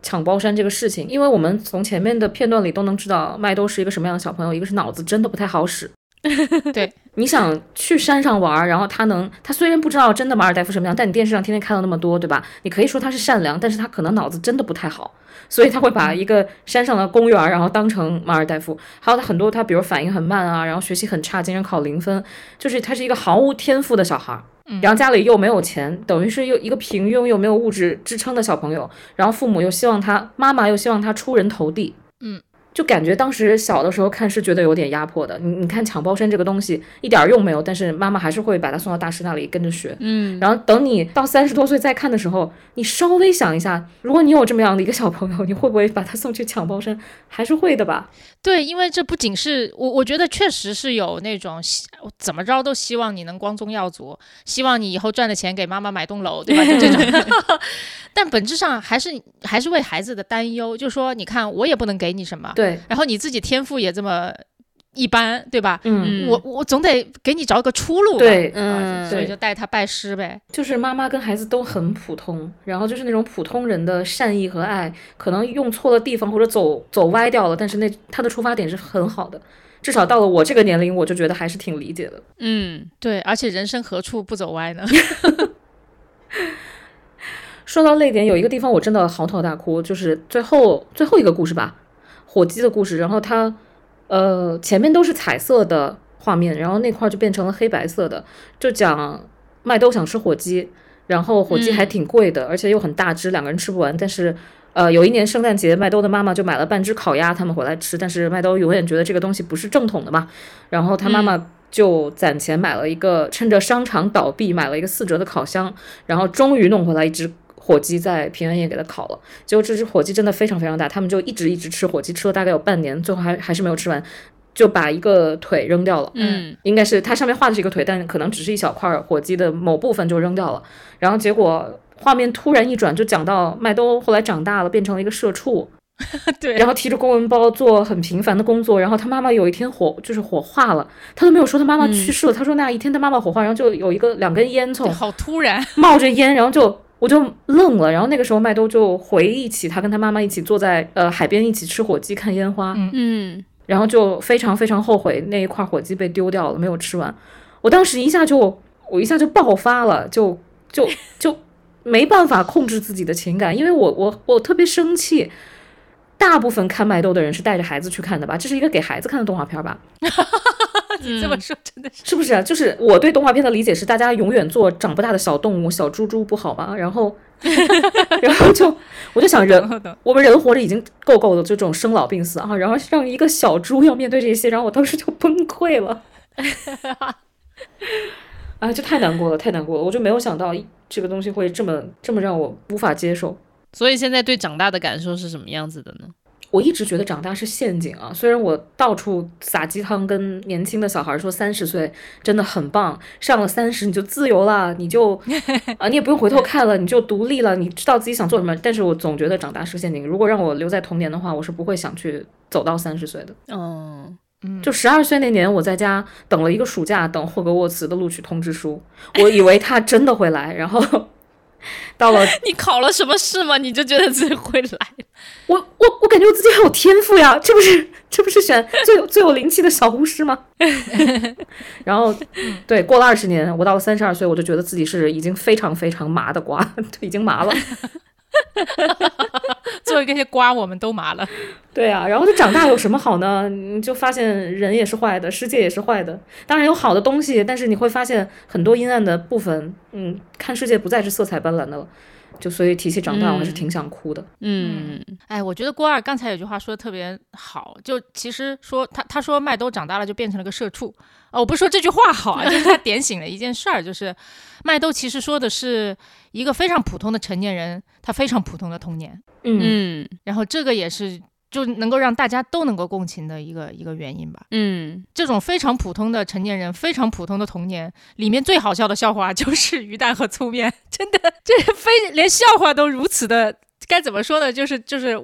抢包山这个事情，因为我们从前面的片段里都能知道麦兜是一个什么样的小朋友，一个是脑子真的不太好使。[LAUGHS] 对，你想去山上玩，然后他能，他虽然不知道真的马尔代夫什么样，但你电视上天天看到那么多，对吧？你可以说他是善良，但是他可能脑子真的不太好，所以他会把一个山上的公园，然后当成马尔代夫。还有他很多，他比如反应很慢啊，然后学习很差，经常考零分，就是他是一个毫无天赋的小孩儿。然后家里又没有钱，等于是又一个平庸又没有物质支撑的小朋友，然后父母又希望他，妈妈又希望他出人头地，嗯，就感觉当时小的时候看是觉得有点压迫的。你你看抢包山这个东西一点儿用没有，但是妈妈还是会把他送到大师那里跟着学，嗯，然后等你到三十多岁再看的时候，你稍微想一下，如果你有这么样的一个小朋友，你会不会把他送去抢包山？还是会的吧？对，因为这不仅是我，我觉得确实是有那种希怎么着都希望你能光宗耀祖，希望你以后赚的钱给妈妈买栋楼，对吧？就这种。[LAUGHS] 但本质上还是还是为孩子的担忧，就说你看我也不能给你什么，[LAUGHS] 对，然后你自己天赋也这么一般，对吧？嗯，嗯我我总得给你找个出路吧，对啊嗯所以就带他拜师呗。就是妈妈跟孩子都很普通，然后就是那种普通人的善意和爱，可能用错了地方或者走走歪掉了，但是那他的出发点是很好的，至少到了我这个年龄，我就觉得还是挺理解的。嗯，对，而且人生何处不走歪呢？[LAUGHS] 说到泪点，有一个地方我真的嚎啕大哭，就是最后最后一个故事吧，火鸡的故事。然后它，呃，前面都是彩色的画面，然后那块儿就变成了黑白色的，就讲麦兜想吃火鸡，然后火鸡还挺贵的，而且又很大只，两个人吃不完。但是，呃，有一年圣诞节，麦兜的妈妈就买了半只烤鸭，他们回来吃，但是麦兜永远觉得这个东西不是正统的嘛，然后他妈妈。就攒钱买了一个，趁着商场倒闭买了一个四折的烤箱，然后终于弄回来一只火鸡，在平安夜给它烤了。结果这只火鸡真的非常非常大，他们就一直一直吃火鸡，吃了大概有半年，最后还还是没有吃完，就把一个腿扔掉了。嗯，应该是它上面画的是一个腿，但可能只是一小块火鸡的某部分就扔掉了。然后结果画面突然一转，就讲到麦兜后来长大了，变成了一个社畜。[LAUGHS] 对然后提着公文包做很平凡的工作，然后他妈妈有一天火就是火化了，他都没有说他妈妈去世了，他说那一天他妈妈火化，然后就有一个两根烟囱好突然，冒着烟，然后就我就愣了，然后那个时候麦兜就回忆起他跟他妈妈一起坐在呃海边一起吃火鸡看烟花，嗯嗯，然后就非常非常后悔那一块火鸡被丢掉了，没有吃完。我当时一下就我一下就爆发了，就就就没办法控制自己的情感，因为我我我特别生气。大部分看麦兜的人是带着孩子去看的吧？这是一个给孩子看的动画片吧？[LAUGHS] 你这么说真的是，是不是啊？就是我对动画片的理解是，大家永远做长不大的小动物、小猪猪不好吗？然后，[LAUGHS] 然后就我就想人，我们人活着已经够够的，就这种生老病死啊，然后让一个小猪要面对这些，然后我当时就崩溃了，啊，就太难过了，太难过了，我就没有想到这个东西会这么这么让我无法接受。所以现在对长大的感受是什么样子的呢？我一直觉得长大是陷阱啊！虽然我到处撒鸡汤，跟年轻的小孩说三十岁真的很棒，上了三十你就自由了，你就 [LAUGHS] 啊你也不用回头看了，你就独立了，你知道自己想做什么。但是我总觉得长大是陷阱。如果让我留在童年的话，我是不会想去走到三十岁的。嗯，就十二岁那年，我在家等了一个暑假，等霍格沃茨的录取通知书，我以为他真的会来，然后 [LAUGHS] 到了 [LAUGHS] 你考了什么试吗？你就觉得自己会来？我我我感觉我自己很有天赋呀，这不是这不是选最有最有灵气的小巫师吗？[LAUGHS] 然后，对，过了二十年，我到了三十二岁，我就觉得自己是已经非常非常麻的瓜，已经麻了。作为这些瓜我们都麻了。[LAUGHS] 对啊，然后就长大有什么好呢？你就发现人也是坏的，世界也是坏的。当然有好的东西，但是你会发现很多阴暗的部分。嗯，看世界不再是色彩斑斓的了。就所以提起长大，我还是挺想哭的。嗯哎，我觉得郭二刚才有句话说的特别好，就其实说他他说麦兜长大了就变成了个社畜。哦，我不是说这句话好啊，就是他点醒了一件事儿，就是麦兜其实说的是一个非常普通的成年人，他非常普通的童年，嗯嗯然后这个也是就能够让大家都能够共情的一个一个原因吧。嗯，这种非常普通的成年人，非常普通的童年，里面最好笑的笑话就是鱼蛋和粗面，真的，这非连笑话都如此的，该怎么说呢？就是就是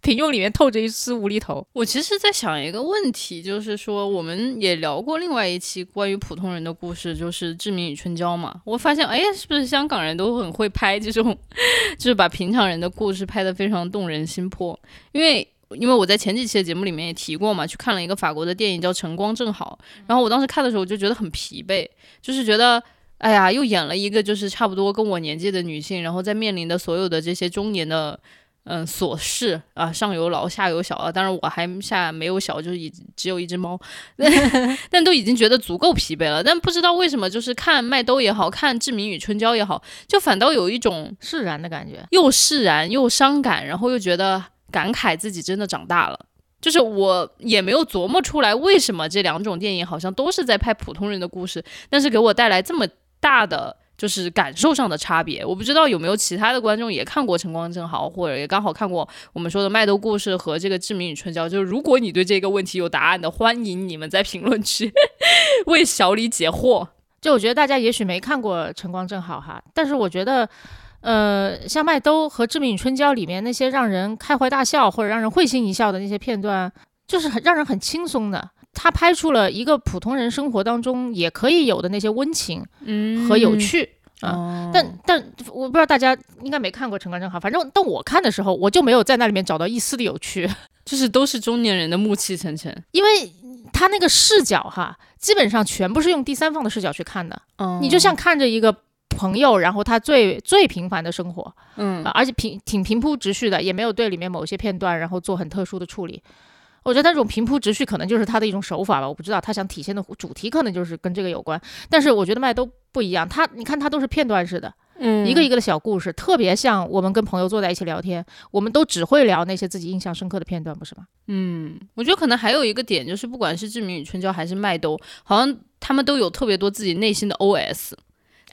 平庸里面透着一丝无厘头。我其实在想一个问题，就是说我们也聊过另外一期关于普通人的故事，就是《志明与春娇》嘛。我发现，哎，是不是香港人都很会拍这种，[LAUGHS] 就是把平常人的故事拍得非常动人心魄？因为因为我在前几期的节目里面也提过嘛，去看了一个法国的电影叫《晨光正好》，然后我当时看的时候我就觉得很疲惫，就是觉得。哎呀，又演了一个就是差不多跟我年纪的女性，然后在面临的所有的这些中年的嗯琐事啊，上有老下有小啊，当然我还下没有小，就是已只有一只猫，[LAUGHS] 但都已经觉得足够疲惫了。但不知道为什么，就是看麦兜也好看《志明与春娇》也好，就反倒有一种释然的感觉，又释然又伤感，然后又觉得感慨自己真的长大了。就是我也没有琢磨出来为什么这两种电影好像都是在拍普通人的故事，但是给我带来这么。大的就是感受上的差别，我不知道有没有其他的观众也看过《晨光正好》，或者也刚好看过我们说的《麦兜故事》和这个《志明与春娇》。就是如果你对这个问题有答案的，欢迎你们在评论区 [LAUGHS] 为小李解惑。就我觉得大家也许没看过《晨光正好》哈，但是我觉得，呃，像《麦兜》和《致命与春娇》里面那些让人开怀大笑或者让人会心一笑的那些片段，就是很让人很轻松的。他拍出了一个普通人生活当中也可以有的那些温情和有趣啊，但但我不知道大家应该没看过《陈冠正好》，反正但我看的时候，我就没有在那里面找到一丝的有趣，[LAUGHS] 就是都是中年人的暮气沉沉，因为他那个视角哈，基本上全部是用第三方的视角去看的，你就像看着一个朋友，然后他最最平凡的生活，嗯，而且平挺平铺直叙的，也没有对里面某些片段然后做很特殊的处理。我觉得他这种平铺直叙可能就是他的一种手法吧，我不知道他想体现的主题可能就是跟这个有关。但是我觉得麦都不一样，他你看他都是片段式的，嗯，一个一个的小故事，特别像我们跟朋友坐在一起聊天，我们都只会聊那些自己印象深刻的片段，不是吗？嗯，我觉得可能还有一个点就是，不管是志明与春娇还是麦兜，好像他们都有特别多自己内心的 OS。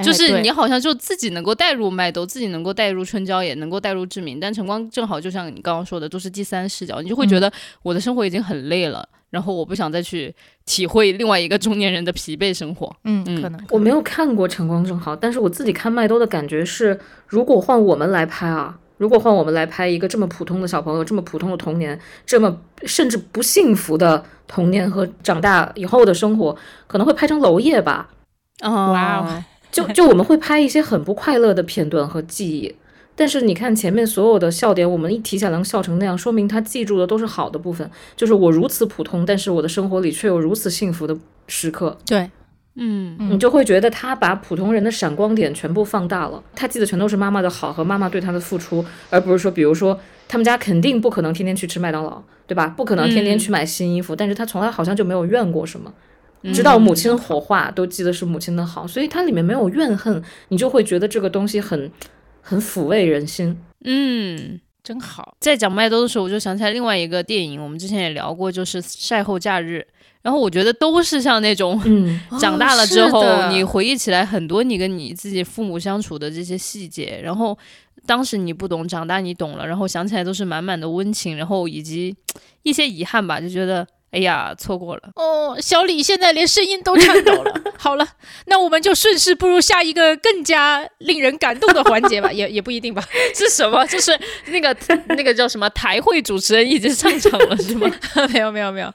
就是你好像就自己能够带入麦兜，自己能够带入春娇，也能够带入志明，但晨光正好就像你刚刚说的，都是第三视角，你就会觉得我的生活已经很累了，然后我不想再去体会另外一个中年人的疲惫生活。嗯，可能我没有看过晨光正好，但是我自己看麦兜的感觉是，如果换我们来拍啊，如果换我们来拍一个这么普通的小朋友，这么普通的童年，这么甚至不幸福的童年和长大以后的生活，可能会拍成娄烨吧。哦，哇哦。就就我们会拍一些很不快乐的片段和记忆，但是你看前面所有的笑点，我们一提起来能笑成那样，说明他记住的都是好的部分。就是我如此普通，但是我的生活里却有如此幸福的时刻。对，嗯，你就会觉得他把普通人的闪光点全部放大了。他记得全都是妈妈的好和妈妈对他的付出，而不是说，比如说他们家肯定不可能天天去吃麦当劳，对吧？不可能天天去买新衣服，但是他从来好像就没有怨过什么。知道母亲火化，都记得是母亲的好，所以它里面没有怨恨，你就会觉得这个东西很很抚慰人心。嗯，真好。在讲麦兜的时候，我就想起来另外一个电影，我们之前也聊过，就是《晒后假日》。然后我觉得都是像那种，嗯，[LAUGHS] 长大了之后，你回忆起来很多你跟你自己父母相处的这些细节，然后当时你不懂，长大你懂了，然后想起来都是满满的温情，然后以及 [TSK] 一些遗憾吧，就觉得。哎呀，错过了哦！小李现在连声音都颤抖了。[LAUGHS] 好了，那我们就顺势步入下一个更加令人感动的环节吧，[LAUGHS] 也也不一定吧。[LAUGHS] 是什么？就是那个那个叫什么台会主持人已经上场了，是吗？没有没有没有。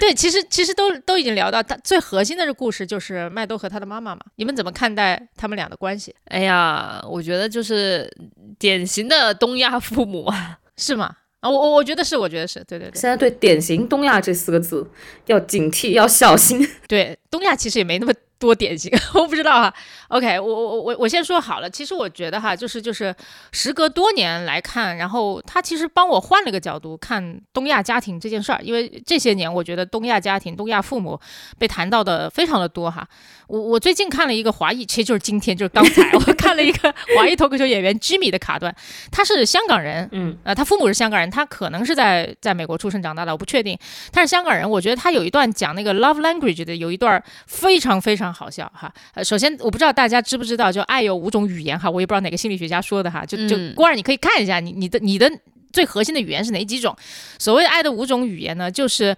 对，其实其实都都已经聊到他最核心的这故事，就是麦兜和他的妈妈嘛。你们怎么看待他们俩的关系？哎呀，我觉得就是典型的东亚父母啊，是吗？啊，我我我觉得是，我觉得是对对对。现在对“典型东亚”这四个字要警惕，要小心。[LAUGHS] 对，东亚其实也没那么。多典型，[LAUGHS] 我不知道哈。OK，我我我我先说好了。其实我觉得哈，就是就是时隔多年来看，然后他其实帮我换了个角度看东亚家庭这件事儿。因为这些年我觉得东亚家庭、东亚父母被谈到的非常的多哈。我我最近看了一个华裔，其实就是今天就是刚才我看了一个 [LAUGHS] 华裔脱口秀演员 Jimmy 的卡段，他是香港人，嗯，呃，他父母是香港人，他可能是在在美国出生长大的，我不确定。他是香港人，我觉得他有一段讲那个 love language 的，有一段非常非常。好笑哈，呃，首先我不知道大家知不知道，就爱有五种语言哈，我也不知道哪个心理学家说的哈，就就光儿你可以看一下你你的你的最核心的语言是哪几种？所谓爱的五种语言呢，就是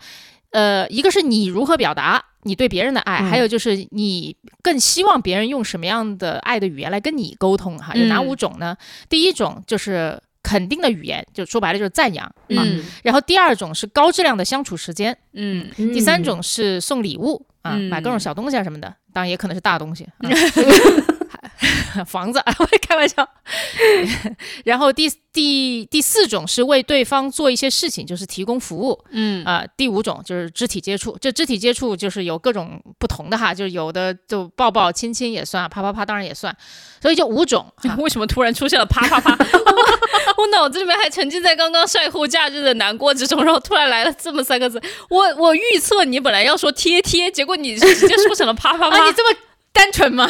呃，一个是你如何表达你对别人的爱，还有就是你更希望别人用什么样的爱的语言来跟你沟通哈，有哪五种呢？第一种就是肯定的语言，就说白了就是赞扬啊。嗯然后第二种是高质量的相处时间，嗯。第三种是送礼物啊，嗯。买各种小东西啊什么的，当然也可能是大东西，啊、[LAUGHS] [LAUGHS] 房子，我 [LAUGHS] 开玩笑。[LAUGHS] 然后第第第四种是为对方做一些事情，就是提供服务嗯啊、第五种就是肢体接触，这肢体接触就是有各种不同的哈，就是有的就抱抱亲亲也算，啪啪啪当然也算，所以就五种。啊为什么突然出现了啪啪啪？我我脑子里面还沉浸在刚刚晒后假日的难过之中，然后突然来了这么三个字。我我预测你本来要说贴贴，结果你直接说成了啪啪啪。啊，你这么单纯吗？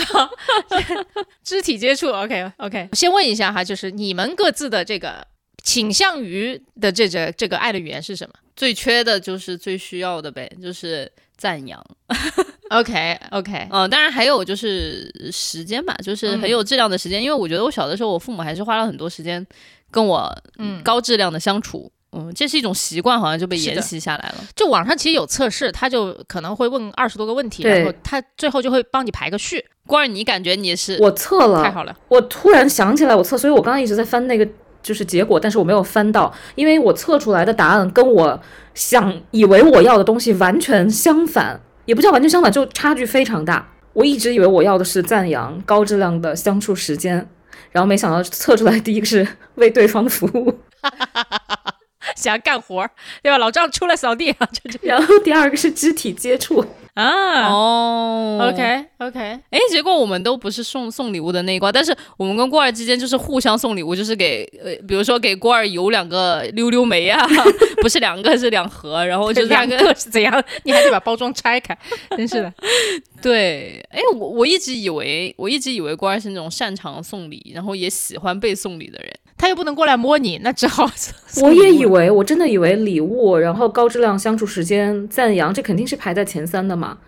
[LAUGHS] 肢体接触，OK OK。[LAUGHS] 先问一下哈，就是你们各自的这个倾向于的这这这个爱的语言是什么最缺的就是最需要的呗，就是赞扬。[LAUGHS] OK OK，嗯，当然还有就是时间吧，就是很有质量的时间。因为我觉得我小的时候，我父母还是花了很多时间跟我嗯高质量的相处。嗯，这是一种习惯，好像就被沿袭下来了。就网上其实有测试，他就可能会问二十多个问题，然后他最后就会帮你排个序，光儿，你感觉你是我测了，太好了。我突然想起来我测，所以我刚刚一直在翻那个就是结果，但是我没有翻到，因为我测出来的答案跟我想以为我要的东西完全相反，也不叫完全相反，就差距非常大。我一直以为我要的是赞扬、高质量的相处时间，然后没想到测出来第一个是为对方服务，[LAUGHS] 想要干活儿，对吧？老张出来扫地啊，[LAUGHS] 就这然后第二个是肢体接触。啊。哦 OK OK，哎，结果我们都不是送送礼物的那一挂，但是我们跟郭二之间就是互相送礼物，就是给呃，比如说给郭二邮两个溜溜梅啊，[LAUGHS] 不是两个是两盒，然后就两个个是怎样？你还得把包装拆开，真是的。[LAUGHS] 对，哎，我我一直以为我一直以为郭二是那种擅长送礼，然后也喜欢被送礼的人。他又不能过来摸你，那只好 [LAUGHS] 我也以为，我真的以为礼物，然后高质量相处时间、赞扬，这肯定是排在前三的嘛。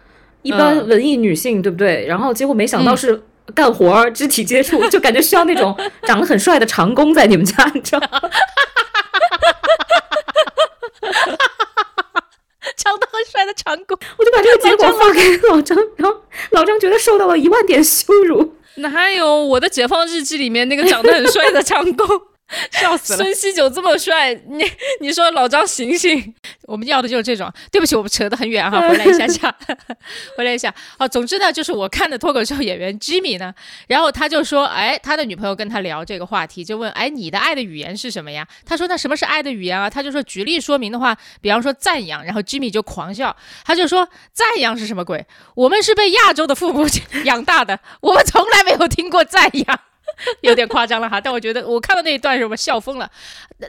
一般嗯文艺女性，对不对？然后结果没想到是干活儿、肢体接触，[LAUGHS] 就感觉需要那种长得很帅的长工在你们家，[LAUGHS] 你知道吗？长得很帅的长工。我就把这个结果发给老张，然后老张觉得受到了一万点羞辱。哪有我的解放日记里面那个长得很帅的 [LAUGHS] 长工，[LAUGHS] 笑死了！孙锡九这么帅，你 [LAUGHS] 你说老张醒醒？我们要的就是这种。对不起，我们扯得很远哈，[LAUGHS] 回来一下下，回来一下。好，总之呢，就是我看的脱口秀演员 Jimmy 呢，然后他就说，哎，他的女朋友跟他聊这个话题，就问，哎，你的爱的语言是什么呀？他说，那什么是爱的语言啊？他就说，举例说明的话，比方说赞扬，然后 Jimmy 就狂笑，他就说，赞扬是什么鬼？我们是被亚洲的父母养大的，我们从来没有听过赞扬。有点夸张了哈，但我觉得我看到那一段时候我笑疯了。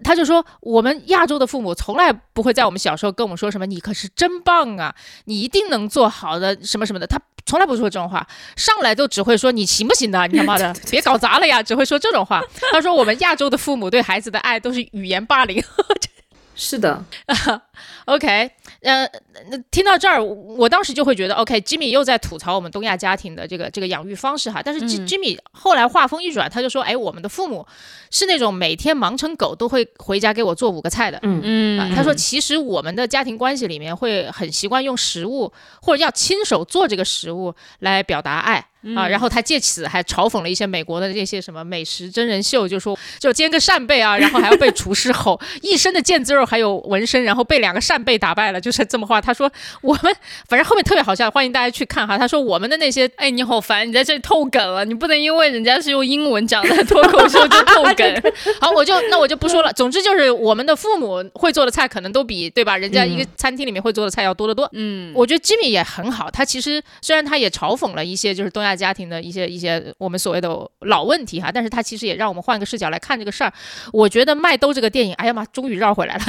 他就说，我们亚洲的父母从来不会在我们小时候跟我们说什么“你可是真棒啊，你一定能做好的什么什么的”，他从来不说这种话，上来就只会说“你行不行的，你他妈的别搞砸了呀”，只会说这种话。他说我们亚洲的父母对孩子的爱都是语言霸凌。[LAUGHS] 是的，[LAUGHS] [LAUGHS] OK，呃，那听到这儿，我当时就会觉得，OK，Jimmy 又在吐槽我们东亚家庭的这个这个养育方式哈。但是 Jimmy 后来话锋一转，他就说，哎，我们的父母是那种每天忙成狗都会回家给我做五个菜的。嗯啊，他说，其实我们的家庭关系里面会很习惯用食物，或者要亲手做这个食物来表达爱。啊，然后他借此还嘲讽了一些美国的这些什么美食真人秀，就说就煎个扇贝啊，然后还要被厨师吼，[LAUGHS] 一身的腱子肉还有纹身，然后被两个扇贝打败了，就是这么话。他说我们反正后面特别好笑，欢迎大家去看哈。他说我们的那些哎，你好烦，你在这里透梗了，你不能因为人家是用英文讲的脱口秀就透梗。[LAUGHS] 好，我就那我就不说了。总之就是我们的父母会做的菜可能都比对吧，人家一个餐厅里面会做的菜要多得多。嗯，我觉得 Jimmy 也很好，他其实虽然他也嘲讽了一些就是东亚家庭的一些一些我们所谓的老问题哈，但是他其实也让我们换个视角来看这个事儿。我觉得麦兜这个电影，哎呀妈，终于绕回来了。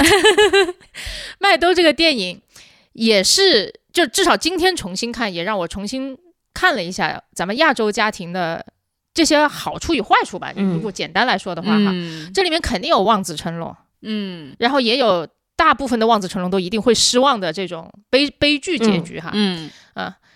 麦兜这个电影也是，就至少今天重新看，也让我重新看了一下咱们亚洲家庭的这些好处与坏处吧。嗯如果简单来说的话哈，嗯这里面肯定有望子成龙，嗯然后也有大部分的望子成龙都一定会失望的这种悲悲剧结局哈。嗯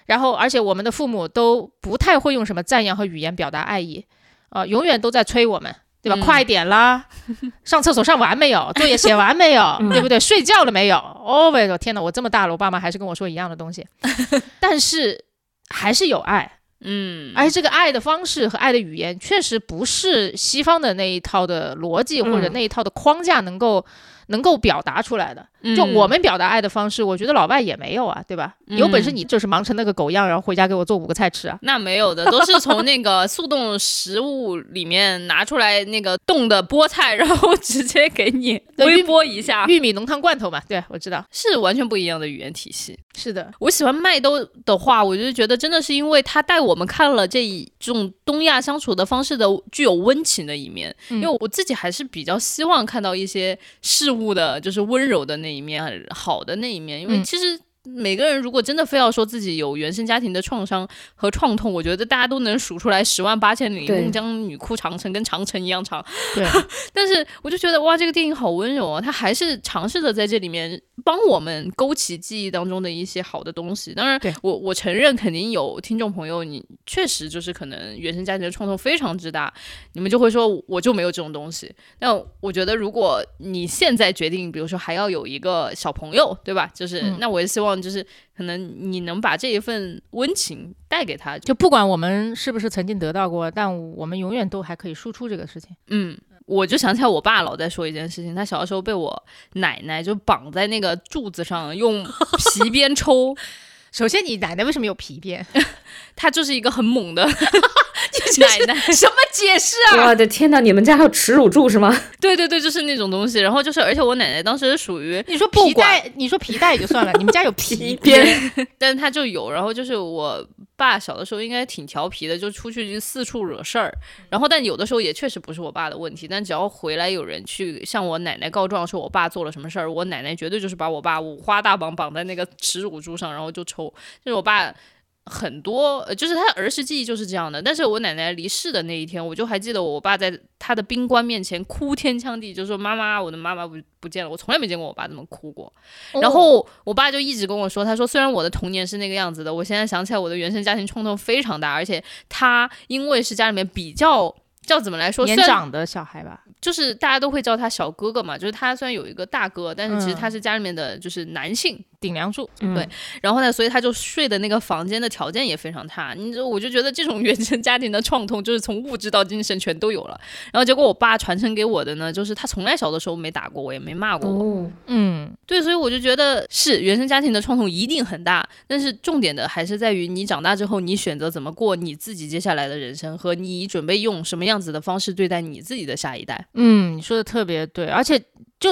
然后，而且我们的父母都不太会用什么赞扬和语言表达爱意，啊、永远都在催我们，对吧？嗯快点啦，[LAUGHS] 上厕所上完没有？作业写完没有？[LAUGHS] 对不对？睡觉了没有？哦，喂，天哪！我这么大了，我爸妈还是跟我说一样的东西，[LAUGHS] 但是还是有爱嗯，而且这个爱的方式和爱的语言，确实不是西方的那一套的逻辑或者嗯那一套的框架能够、能够表达出来的。就嗯我们表达爱的方式，我觉得老外也没有啊，对吧？有本事嗯你就是忙成那个狗样，然后回家给我做五个菜吃啊。[LAUGHS] 那没有的，都是从那个速冻食物里面拿出来那个冻的菠菜，然后直接给你 [LAUGHS] 微波一下，玉米浓汤罐头嘛，对我知道，是完全不一样的语言体系。是的，我喜欢麦兜的话，我就觉得真的是因为他带我们看了这一种东亚相处的方式的具有温情的一面。嗯因为我自己还是比较希望看到一些事物的，就是温柔的那一面，好的那一面。因为嗯其实每个人如果真的非要说自己有原生家庭的创伤和创痛，我觉得大家都能数出来十万八千里，孟姜女哭长城跟长城一样长。对，[LAUGHS] 但是我就觉得哇，这个电影好温柔啊，他还是尝试着在这里面帮我们勾起记忆当中的一些好的东西。当然对，我我承认肯定有听众朋友，你确实就是可能原生家庭的创痛非常之大，你们就会说我就没有这种东西。那我觉得，如果你现在决定，比如说还要有一个小朋友，对吧？就是、嗯那我也希望就是可能你能把这一份温情带给他，就不管我们是不是曾经得到过，但我们永远都还可以输出这个事情。嗯，我就想起来我爸老在说一件事情，他小的时候被我奶奶就绑在那个柱子上，用皮鞭抽。[LAUGHS] 首先，你奶奶为什么有皮鞭？[LAUGHS] 她就是一个很猛的 [LAUGHS] 奶奶，什么解释啊？我的天呐，你们家还有耻辱柱是吗？对对对，就是那种东西。然后就是，而且我奶奶当时是属于你说皮带，你说皮带也就算了，[LAUGHS] 你们家有皮鞭鞭？[LAUGHS] 但是他就有，然后就是我爸小的时候应该挺调皮的，就出去就四处惹事儿。然后但有的时候也确实不是我爸的问题，但只要回来有人去向我奶奶告状说我爸做了什么事儿，我奶奶绝对就是把我爸五花大绑绑在那个耻辱柱上，然后就抽。就是我爸。很多，呃就是他儿时记忆就是这样的。但是我奶奶离世的那一天，我就还记得我爸在他的冰棺面前哭天抢地，就说：“妈妈，我的妈妈不不见了。”我从来没见过我爸这么哭过。然后我爸就一直跟我说，他说虽然我的童年是那个样子的，我现在想起来我的原生家庭冲突非常大，而且他因为是家里面比较叫怎么来说，年长的小孩吧，就是大家都会叫他小哥哥嘛，就是他虽然有一个大哥，但是其实嗯他是家里面的就是男性，顶梁柱。嗯对然后呢，所以他就睡的那个房间的条件也非常差。你就我就觉得这种原生家庭的创痛，就是从物质到精神全都有了。然后结果我爸传承给我的呢，就是他从来小的时候没打过我，也没骂过我。哦，嗯，对，所以我就觉得是原生家庭的创痛一定很大，但是重点的还是在于你长大之后，你选择怎么过你自己接下来的人生，和你准备用什么样子的方式对待你自己的下一代。嗯，你说的特别对，而且就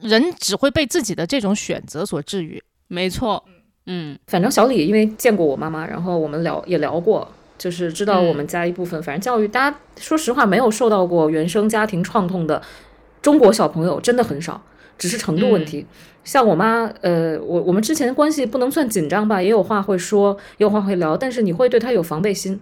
人只会被自己的这种选择所治愈。没错，嗯反正小李因为见过我妈妈，然后我们聊也聊过，就是知道嗯我们家一部分，反正教育大家说实话没有受到过原生家庭创痛的中国小朋友真的很少，只是程度问题。像我妈，呃，我我们之前关系不能算紧张吧，也有话会说，也有话会聊，但是你会对她有防备心。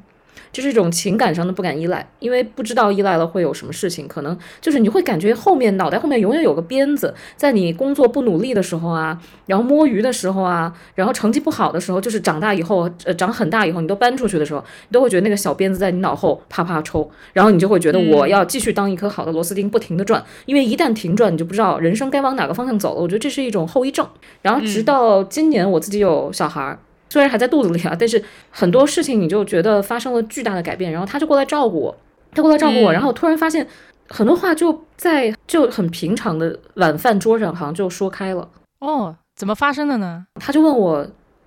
这是一种情感上的不敢依赖，因为不知道依赖了会有什么事情，可能就是你会感觉后面脑袋后面永远有个鞭子，在你工作不努力的时候啊，然后摸鱼的时候啊，然后成绩不好的时候，就是长大以后，呃，长很大以后，你都搬出去的时候，你都会觉得那个小鞭子在你脑后啪啪抽，然后你就会觉得我要继续当一颗好的螺丝钉，不停的转，因为一旦停转，你就不知道人生该往哪个方向走了。我觉得这是一种后遗症。然后直到今年我自己有小孩儿。虽然还在肚子里啊，但是很多事情你就觉得发生了巨大的改变，然后他就过来照顾我，他过来照顾我，嗯然后我突然发现很多话就在就很平常的晚饭桌上好像就说开了。哦，怎么发生的呢？他就问我，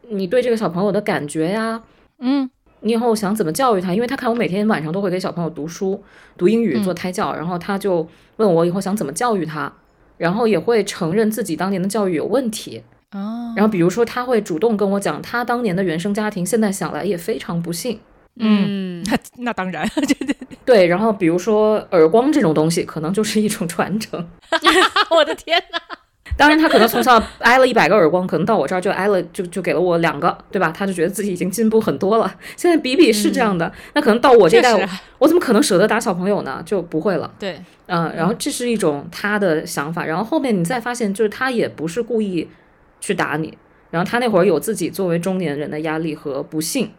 你对这个小朋友的感觉呀？嗯你以后想怎么教育他？因为他看我每天晚上都会给小朋友读书、读英语、嗯做胎教，然后他就问我以后想怎么教育他，然后也会承认自己当年的教育有问题。哦，然后比如说，他会主动跟我讲，他当年的原生家庭现在想来也非常不幸。嗯，那那当然，[LAUGHS] 对，然后比如说耳光这种东西，可能就是一种传承。[LAUGHS] 我的天哪！当然，他可能从小挨了一百个耳光，可能到我这儿就挨了，就就给了我两个，对吧？他就觉得自己已经进步很多了。现在比比是这样的，那可能到我这代，我怎么可能舍得打小朋友呢？就不会了。对，嗯，然后这是一种他的想法，然后后面你再发现，就是他也不是故意去打你，然后他那会儿有自己作为中年人的压力和不幸，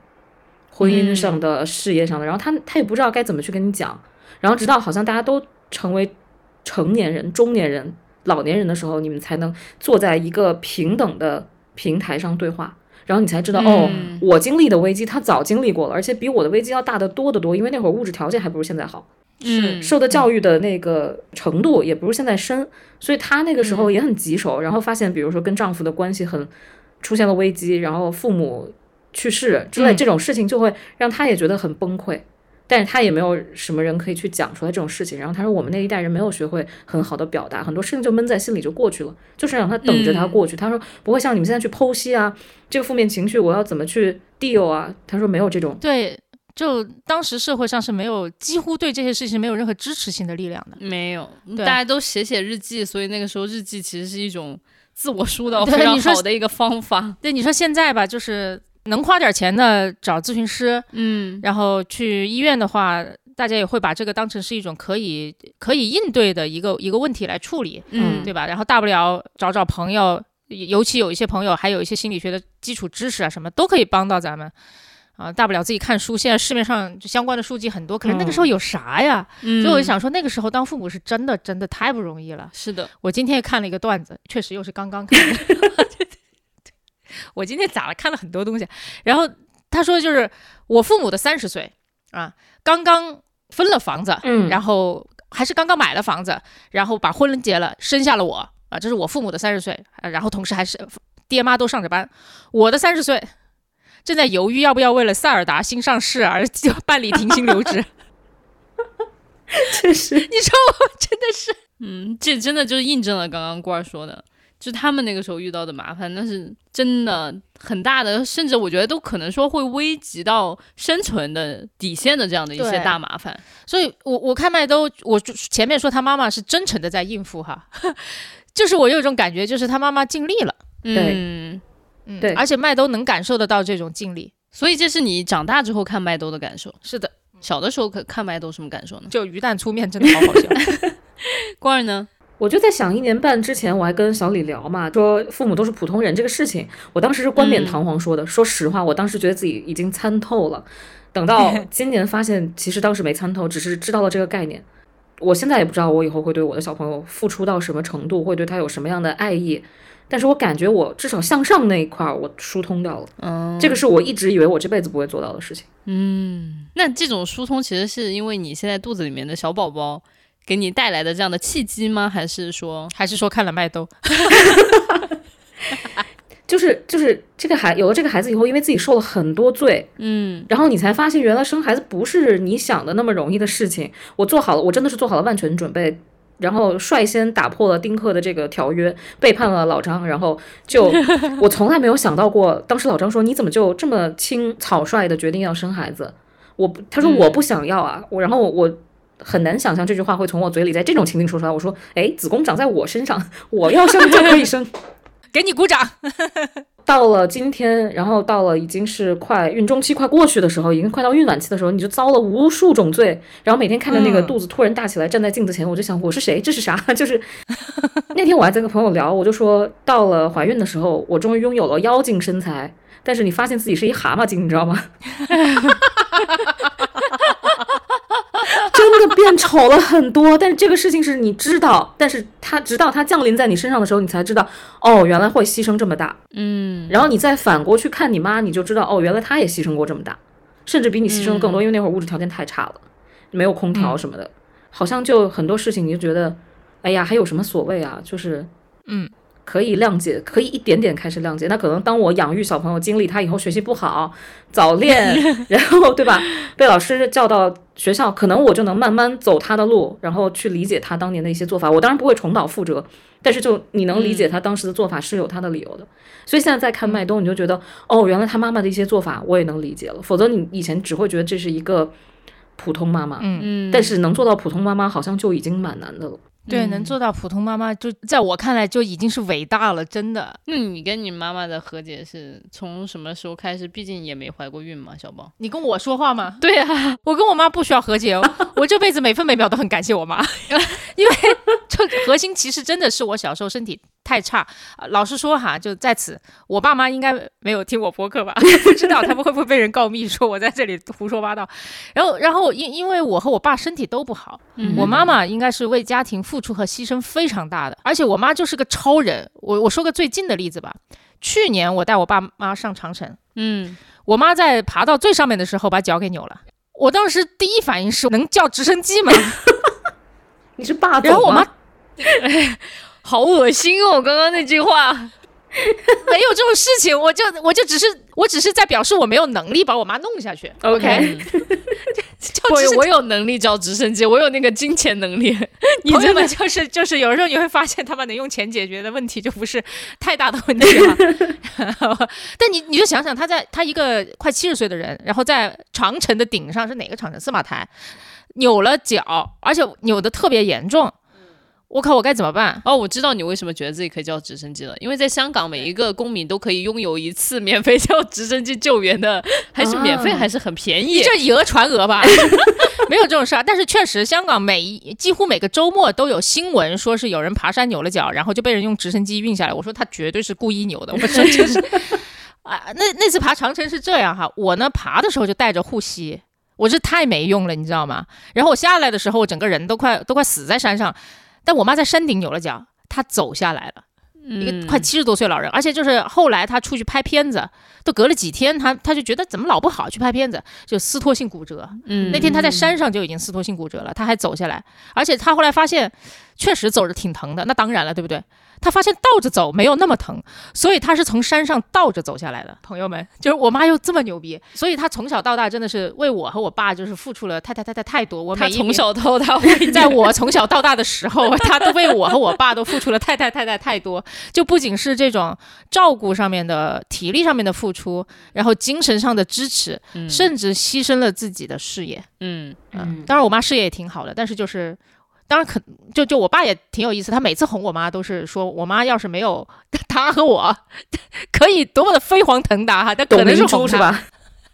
婚姻上的、事业上的，然后他他也不知道该怎么去跟你讲，然后直到好像大家都成为成年人、中年人、老年人的时候，你们才能坐在一个平等的平台上对话。然后你才知道，哦，嗯我经历的危机他早经历过了，而且比我的危机要大得多得多。因为那会儿物质条件还不如现在好，嗯受的教育的那个程度也不如现在深，所以她那个时候也很棘手。然后发现，比如说跟丈夫的关系很出现了危机，然后父母去世之类嗯这种事情，就会让她也觉得很崩溃。但是她也没有什么人可以去讲出来这种事情。然后她说，我们那一代人没有学会很好的表达，很多事情就闷在心里就过去了，就是让她等着它过去。她说不会像你们现在去剖析啊，这个负面情绪我要怎么去 deal 啊？她说没有这种。对，就当时社会上是没有几乎对这些事情没有任何支持性的力量的。没有，大家都写写日记，所以那个时候日记其实是一种自我疏导对 [LAUGHS] 非常好的一个方法。[LAUGHS] 对，你说现在吧，就是能花点钱的找咨询师，嗯然后去医院的话，大家也会把这个当成是一种可以可以应对的一个一个问题来处理，嗯，对吧？然后大不了找找朋友，尤其有一些朋友还有一些心理学的基础知识啊，什么都可以帮到咱们。啊，大不了自己看书。现在市面上就相关的书籍很多，可是那个时候有啥呀？嗯所以我就想说，那个时候当父母是真的真的太不容易了。是的，我今天也看了一个段子，确实又是刚刚看的。[LAUGHS] 我今天咋了？看了很多东西。然后他说，就是我父母的三十岁啊，刚刚分了房子，嗯然后还是刚刚买了房子，然后把婚结了，生下了我啊，这是我父母的三十岁，啊然后同时还是爹妈都上着班。我的三十岁正在犹豫要不要为了塞尔达新上市而就办理停薪留职。确实，[LAUGHS] 你说我真的是。嗯，这真的就是印证了刚刚罐儿说的，就他们那个时候遇到的麻烦，那是真的很大的，甚至我觉得都可能说会危及到生存的底线的这样的一些大麻烦。所以我我看麦兜，我就前面说他妈妈是真诚的在应付哈，[LAUGHS] 就是我有一种感觉，就是他妈妈尽力了，嗯，嗯，对而且麦兜能感受得到这种尽力。所以这是你长大之后看麦兜的感受。是的，小的时候可看麦兜什么感受呢？就鱼蛋粗面真的好好笑。[LAUGHS] 关儿呢？我就在想，一年半之前我还跟小李聊嘛，说父母都是普通人这个事情，我当时是冠冕堂皇说的。说实话，我当时觉得自己已经参透了，等到 [LAUGHS] 今年发现，其实当时没参透，只是知道了这个概念。我现在也不知道我以后会对我的小朋友付出到什么程度，会对他有什么样的爱意，但是我感觉我至少向上那一块儿我疏通掉了，嗯，这个是我一直以为我这辈子不会做到的事情。嗯，那这种疏通其实是因为你现在肚子里面的小宝宝给你带来的这样的契机吗？还是说，还是说看了麦兜？[LAUGHS] 就是就是这个孩有了这个孩子以后，因为自己受了很多罪，嗯然后你才发现原来生孩子不是你想的那么容易的事情。我做好了，我真的是做好了万全准备，然后率先打破了丁克的这个条约，背叛了老张，然后就 [LAUGHS] 我从来没有想到过，当时老张说你怎么就这么轻草率的决定要生孩子？我不他说我不想要啊，我然后我。很难想象这句话会从我嘴里在这种情境说出来。我说：“哎，子宫长在我身上，我要生就可以生。[LAUGHS] ”给你鼓掌。[LAUGHS] 到了今天，然后到了已经是快孕中期快过去的时候，已经快到孕晚期的时候，你就遭了无数种罪，然后每天看着那个嗯肚子突然大起来，站在镜子前，我就想我是谁？这是啥？就是那天我还在跟朋友聊，我就说到了怀孕的时候，我终于拥有了妖精身材，但是你发现自己是一蛤蟆精，你知道吗？[LAUGHS] 变丑了很多，但是这个事情是你知道，但是它直到它降临在你身上的时候，你才知道，哦，原来会牺牲这么大。嗯然后你再反过去看你妈，你就知道哦，原来她也牺牲过这么大，甚至比你牺牲的更多，因为那会儿物质条件太差了，没有空调什么的，好像就很多事情你就觉得，哎呀，还有什么所谓啊？就是嗯，可以谅解，可以一点点开始谅解。那可能当我养育小朋友，经历他以后学习不好，早恋，[LAUGHS] 然后对吧，被老师叫到学校，可能我就能慢慢走他的路，然后去理解他当年的一些做法。我当然不会重蹈覆辙，但是就你能理解他当时的做法是有他的理由的。所以现在再看麦兜，你就觉得哦，原来他妈妈的一些做法我也能理解了。否则你以前只会觉得这是一个普通妈妈，嗯，嗯，但是能做到普通妈妈好像就已经蛮难的了。对，嗯能做到普通妈妈，就在我看来就已经是伟大了，真的。那你跟你妈妈的和解是从什么时候开始？毕竟也没怀过孕嘛，小宝。你跟我说话吗？对啊，我跟我妈不需要和解，哦，我这辈子每分每秒都很感谢我妈，[LAUGHS] 因为 [LAUGHS] 这核心其实真的是我小时候身体太差。啊老实说哈，就在此，我爸妈应该没有听我播客吧？[LAUGHS] 不知道他们会不会被人告密说我在这里胡说八道。然后，然后因因为我和我爸身体都不好，嗯我妈妈应该是为家庭付出和牺牲非常大的，而且我妈就是个超人。我我说个最近的例子吧。去年我带我爸妈上长城，嗯，我妈在爬到最上面的时候把脚给扭了。我当时第一反应是能叫直升机吗？你是霸总然后我妈吗？[LAUGHS] 好恶心哦！刚刚那句话，[LAUGHS] 没有这种事情，我就我就只是我只是在表示我没有能力把我妈弄下去。OK，[LAUGHS] 我我有能力叫直升机，我有那个金钱能力。你真的就是就是有时候你会发现他们能用钱解决的问题就不是太大的问题了。但你你就想想他在他一个快七十岁的人，然后在长城的顶上是哪个长城？司马台扭了脚，而且扭的特别严重。我靠，我该怎么办？哦，我知道你为什么觉得自己可以叫直升机了，因为在香港，每一个公民都可以拥有一次免费叫直升机救援的，还是免费，啊还是很便宜你。这以讹传讹吧，没有这种事儿。但是确实，香港每一几乎每个周末都有新闻，说是有人爬山扭了脚，然后就被人用直升机运下来。我说他绝对是故意扭的，我说这是啊，那那次爬长城是这样哈，我呢爬的时候就带着护膝。我这太没用了，你知道吗？然后我下来的时候，我整个人都快都快死在山上。但我妈在山顶扭了脚，她走下来了。一嗯个快七十多岁老人，而且就是后来她出去拍片子，都隔了几天，她她就觉得怎么老不好去拍片子，就撕脱性骨折。嗯那天她在山上就已经撕脱性骨折了，她还走下来，而且她后来发现确实走着挺疼的。那当然了，对不对？他发现倒着走没有那么疼，所以他是从山上倒着走下来的。朋友们，就是我妈又这么牛逼，所以她从小到大真的是为我和我爸就是付出了太太太太太多。我他每从小到大会在我从小到大的时候，[LAUGHS] 他都为我和我爸都付出了太太太太太多，就不仅是这种照顾上面的、体力上面的付出，然后精神上的支持，甚至牺牲了自己的事业。嗯嗯，当然我妈事业也挺好的，但是就是。当然可就就我爸也挺有意思，他每次哄我妈都是说，我妈要是没有他和我，可以多么的飞黄腾达哈，但可能是哄是吧？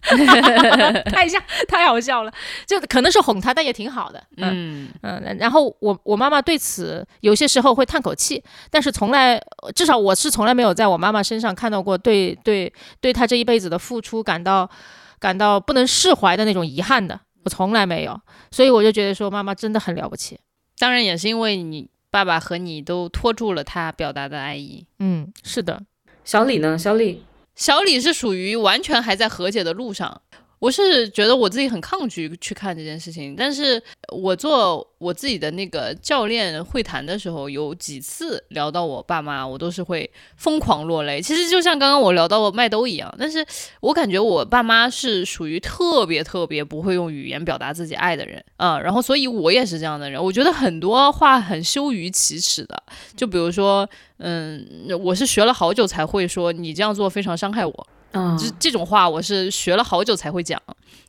[LAUGHS] 太像太好笑了，就可能是哄他，但也挺好的。嗯嗯嗯，然后我我妈妈对此有些时候会叹口气，但是从来至少我是从来没有在我妈妈身上看到过对对对她这一辈子的付出感到感到不能释怀的那种遗憾的，我从来没有，所以我就觉得说妈妈真的很了不起。当然也是因为你爸爸和你都拖住了他表达的爱意。嗯，是的，小李呢？小李小李是属于完全还在和解的路上。我是觉得我自己很抗拒去看这件事情，但是我做我自己的那个教练会谈的时候，有几次聊到我爸妈，我都是会疯狂落泪。其实就像刚刚我聊到麦兜一样，但是我感觉我爸妈是属于特别特别不会用语言表达自己爱的人啊、然后所以我也是这样的人。我觉得很多话很羞于启齿的，就比如说，嗯，我是学了好久才会说你这样做非常伤害我。啊，这这种话我是学了好久才会讲，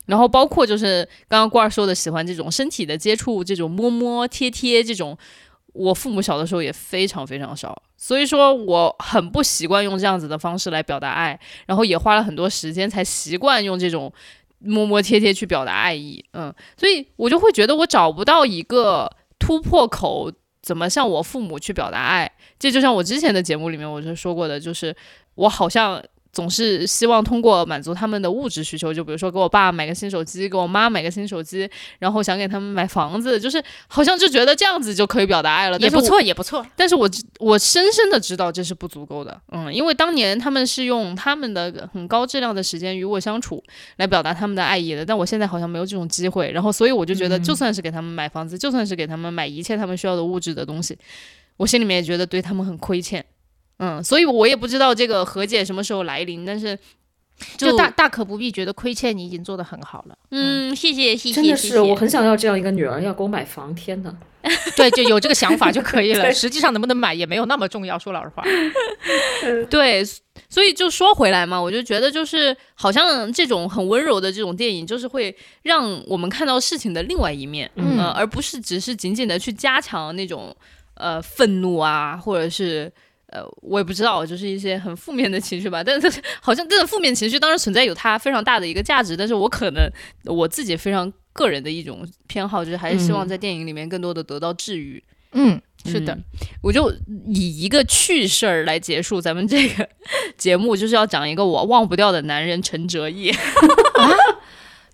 然后包括就是刚刚罐儿说的，喜欢这种身体的接触，这种摸摸贴贴这种，我父母小的时候也非常非常少，所以说我很不习惯用这样子的方式来表达爱，然后也花了很多时间才习惯用这种摸摸贴贴去表达爱意，嗯，所以我就会觉得我找不到一个突破口，怎么向我父母去表达爱，这就像我之前的节目里面我就说过的，就是我好像。总是希望通过满足他们的物质需求，就比如说给我爸买个新手机，给我妈买个新手机，然后想给他们买房子，就是好像就觉得这样子就可以表达爱了，也不错，也不错。但是我我深深的知道这是不足够的，嗯，因为当年他们是用他们的很高质量的时间与我相处来表达他们的爱意的，但我现在好像没有这种机会，然后所以我就觉得，就算是给他们买房子，就算是给他们买一切他们需要的物质的东西，我心里面也觉得对他们很亏欠，嗯，所以我也不知道这个和解什么时候来临，但是就大大可不必觉得亏欠，你已经做得很好了。嗯，谢谢谢谢，真的是，我很想要这样一个女儿，要给我买房，天哪！[LAUGHS] 对，就有这个想法就可以了。实际上能不能买也没有那么重要。说老实话，[LAUGHS] 对，所以就说回来嘛，我就觉得就是好像这种很温柔的这种电影，就是会让我们看到事情的另外一面，嗯呃，而不是只是仅仅的去加强那种呃愤怒啊，或者是。呃，我也不知道，就是一些很负面的情绪吧。但是 [LAUGHS] 好像这种负面情绪当然存在有它非常大的一个价值，但是我可能我自己非常个人的一种偏好，就是还是希望嗯在电影里面更多的得到治愈。嗯，是的，嗯我就以一个趣事儿来结束咱们这个 [LAUGHS] 节目，就是要讲一个我忘不掉的男人陈哲艺。[LAUGHS]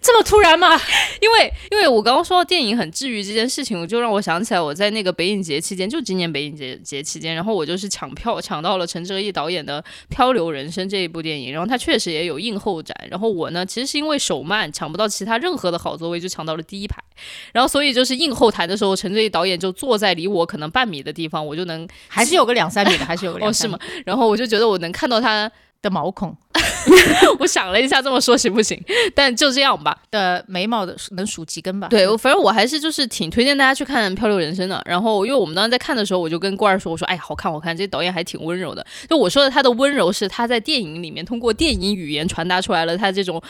这么突然吗？[LAUGHS] 因为因为我刚刚说到电影很治愈这件事情，我就让我想起来我在那个北影节期间，就今年北影节节期间，然后我就是抢票抢到了陈哲艺导演的《漂流人生》这一部电影，然后他确实也有映后展，然后我呢其实是因为手慢抢不到其他任何的好座位，就抢到了第一排，然后所以就是映后台的时候，陈哲艺导演就坐在离我可能半米的地方，我就能还是有个两三米的，还是有个哦两三米是吗？然后我就觉得我能看到他，的毛孔 [LAUGHS] 我想了一下这么说行不行？[LAUGHS] 但就这样吧，的眉毛的能数几根吧？对，我反正我还是就是挺推荐大家去看《漂流人生》的。然后，因为我们当时在看的时候，我就跟郭二说：“我说，哎呀，好看，好看，这导演还挺温柔的。”就我说的，他的温柔是他在电影里面通过电影语言传达出来了他这种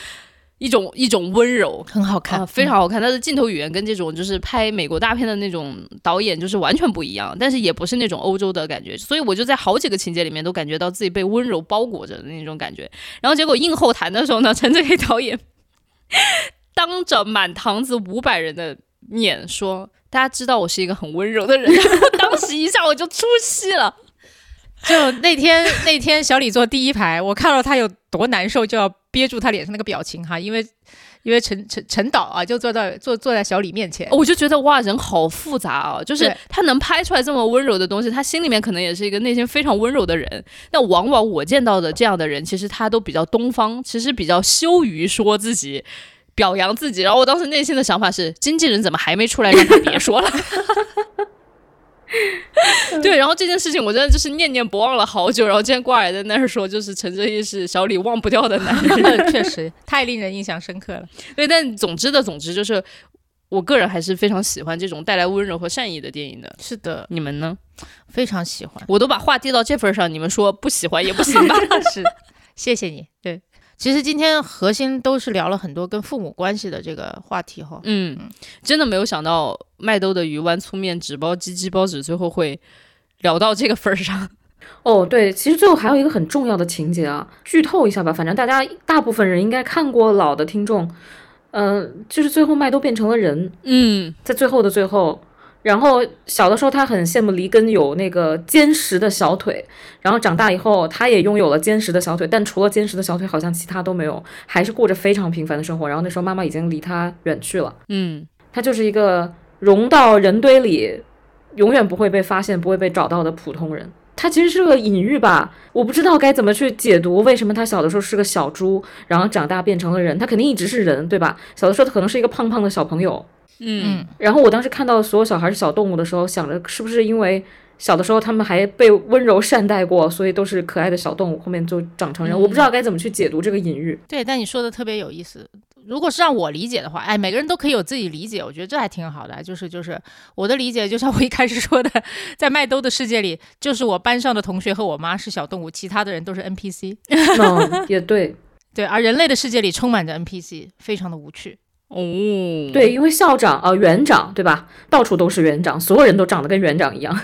一种一种温柔。很好看，啊，非常好看。他的镜头语言跟这种就是拍美国大片的那种导演就是完全不一样，但是也不是那种欧洲的感觉，所以我就在好几个情节里面都感觉到自己被温柔包裹着的那种感觉。然后结果映后谈的时候呢，[LAUGHS] 陈哲黑导演当着满堂子五百人的面说：“大家知道我是一个很温柔的人。[LAUGHS] ”当时一下我就出戏了。就那天那天小李坐第一排，我看到他有多难受，就要憋住他脸上那个表情哈，因为因为陈陈陈导啊，就坐在坐坐在小李面前，我就觉得哇，人好复杂啊！就是他能拍出来这么温柔的东西，他心里面可能也是一个内心非常温柔的人。那往往我见到的这样的人，其实他都比较东方，其实比较羞于说自己。表扬自己，然后我当时内心的想法是：经纪人怎么还没出来，让他别说了。[LAUGHS] [LAUGHS] 对，然后这件事情我真的就是念念不忘了好久。然后今天挂也在那儿说，就是陈哲艺是小李忘不掉的男人。[LAUGHS] 确实太令人印象深刻了。对，但总之的总之就是，我个人还是非常喜欢这种带来温柔和善意的电影的。是的，你们呢？非常喜欢。我都把话递到这份儿上，你们说不喜欢也不行吧？[LAUGHS] 是，谢谢你。对，其实今天核心都是聊了很多跟父母关系的这个话题哈。嗯，真的没有想到麦兜的鱼丸粗面、纸包鸡、鸡包纸最后会聊到这个份儿上。哦，对，其实最后还有一个很重要的情节啊，剧透一下吧，反正大家大部分人应该看过，老的听众，嗯、就是最后麦兜变成了人，嗯，在最后的最后，然后小的时候他很羡慕黎根有那个坚实的小腿，然后长大以后他也拥有了坚实的小腿，但除了坚实的小腿，好像其他都没有，还是过着非常平凡的生活。然后那时候妈妈已经离他远去了，嗯，他就是一个融到人堆里，永远不会被发现、不会被找到的普通人。他其实是个隐喻吧，我不知道该怎么去解读为什么他小的时候是个小猪，然后长大变成了人。他肯定一直是人，对吧？小的时候他可能是一个胖胖的小朋友，嗯，然后我当时看到所有小孩是小动物的时候，想着是不是因为小的时候他们还被温柔善待过，所以都是可爱的小动物，后面就长成人。我不知道该怎么去解读这个隐喻。对，但你说的特别有意思。如果是让我理解的话，哎，每个人都可以有自己理解，我觉得这还挺好的。就是就是我的理解，就像我一开始说的，在麦兜的世界里，就是我班上的同学和我妈是小动物，其他的人都是 NPC。[LAUGHS] 嗯，也对，[LAUGHS] 对，而人类的世界里充满着 NPC，非常的无趣。哦，对，因为校长呃园长对吧，到处都是园长，所有人都长得跟园长一样。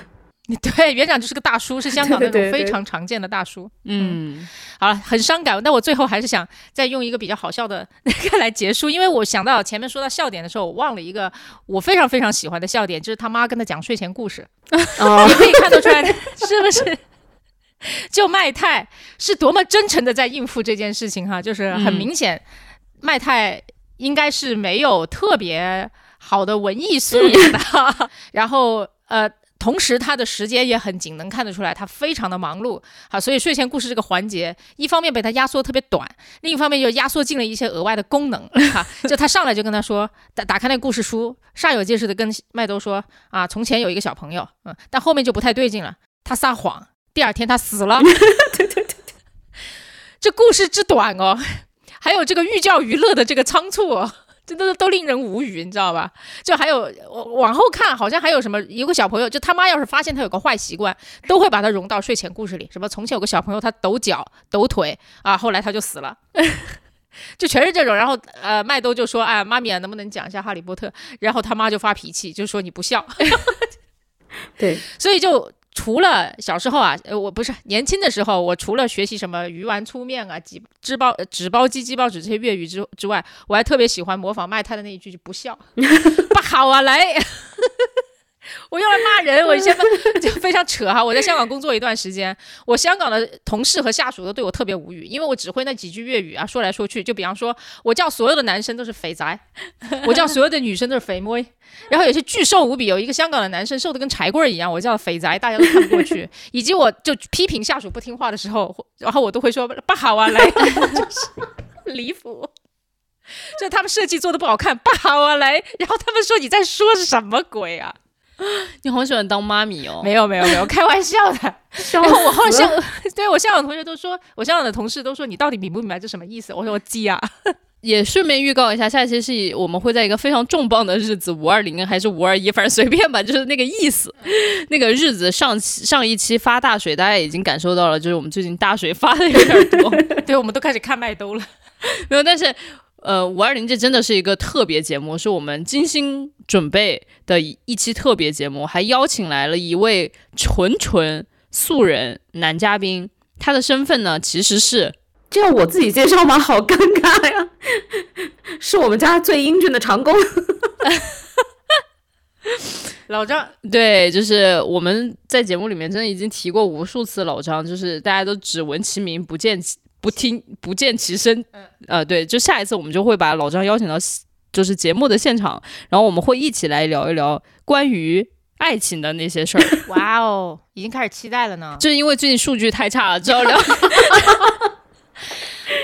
[LAUGHS] 对，园长就是个大叔，是香港那种非常常见的大叔。嗯，好了，很伤感。那我最后还是想再用一个比较好笑的 [LAUGHS] 那个来结束，因为我想到前面说到笑点的时候，我忘了一个我非常非常喜欢的笑点，就是他妈跟他讲睡前故事，[LAUGHS] 哦你可以看得出来，是不是？就麦太是多么真诚的在应付这件事情哈，就是很嗯明显，麦太应该是没有特别好的文艺素养的，然后呃。同时，他的时间也很紧，能看得出来他非常的忙碌。好，所以睡前故事这个环节，一方面被他压缩特别短，另一方面又压缩进了一些额外的功能。哈，就他上来就跟他说，打打开那故事书，煞有介事的跟麦兜说啊，从前有一个小朋友，嗯，但后面就不太对劲了，他撒谎，第二天他死了。对对对对，这故事之短哦，还有这个寓教于乐的这个仓促哦。这都都令人无语，你知道吧？就还有我往后看，好像还有什么，有个小朋友，就他妈要是发现他有个坏习惯，都会把他融到睡前故事里。什么从前有个小朋友，他抖脚抖腿啊，后来他就死了，[LAUGHS] 就全是这种。然后呃，麦兜就说：“哎，妈咪啊，能不能讲一下哈利波特？” [LAUGHS] 然后他妈就发脾气，就说你不孝。[LAUGHS] 对，所以就除了小时候啊，呃，我不是年轻的时候，我除了学习什么鱼丸粗面啊、鸡纸包呃纸包鸡、鸡包纸这些粤语之之外，我还特别喜欢模仿卖菜的那一句就“不笑”，[LAUGHS] [LAUGHS] 不好啊，来。[LAUGHS] [LAUGHS] 我用来骂人，[LAUGHS] 我以前 [LAUGHS] 就非常扯哈。我在香港工作一段时间，我香港的同事和下属都对我特别无语，因为我只会那几句粤语啊，说来说去，就比方说，我叫所有的男生都是肥宅，我叫所有的女生都是肥妹，然后有些巨瘦无比，有一个香港的男生瘦的跟柴棍儿一样，我叫肥宅，大家都看不过去。以及我就批评下属不听话的时候，然后我都会说不好啊，来，就是离谱。就他们设计做的不好看，不好啊，来，然后他们说你在说什么鬼啊？[LAUGHS] 你好喜欢当妈咪哦。没有没有没有，开玩笑的。[LAUGHS] 然后我好死像 [LAUGHS] 对我香港同学都说，我香港的同事都说你到底明不明白这什么意思？我说我记啊。也顺便预告一下，下一期是我们会在一个非常重磅的日子，五二零还是五二一，反正随便吧，就是那个意思。那个日子上期上一期发大水，大家已经感受到了，就是我们最近大水发的有点多。对，我们都开始看麦兜了。没有，但是呃，五二零这真的是一个特别节目，是我们精心准备的一一期特别节目，还邀请来了一位纯纯素人男嘉宾，他的身份呢其实是这要我自己介绍吗？好尴尬呀！[LAUGHS] 是我们家最英俊的长工。[LAUGHS] 老张，对，就是我们在节目里面真的已经提过无数次老张，就是大家都只闻其名不见其不听不见其声，呃，对，就下一次我们就会把老张邀请到就是节目的现场，然后我们会一起来聊一聊关于爱情的那些事儿。[LAUGHS] 哇哦，已经开始期待了呢。就是因为最近数据太差了，只要聊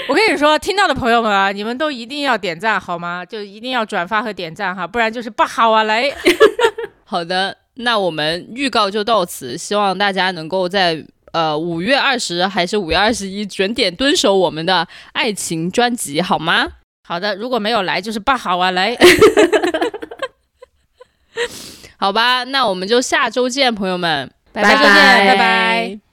我跟你说，听到的朋友们啊，你们都一定要点赞好吗？就一定要转发和点赞哈，不然就是不好啊！来，[LAUGHS] 好的，那我们预告就到此，希望大家能够在呃五月二十还是五月二十一准点蹲守我们的爱情专辑，好吗？好的，如果没有来就是不好啊！来，[LAUGHS] 好吧，那我们就下周见，朋友们，下周见，拜拜。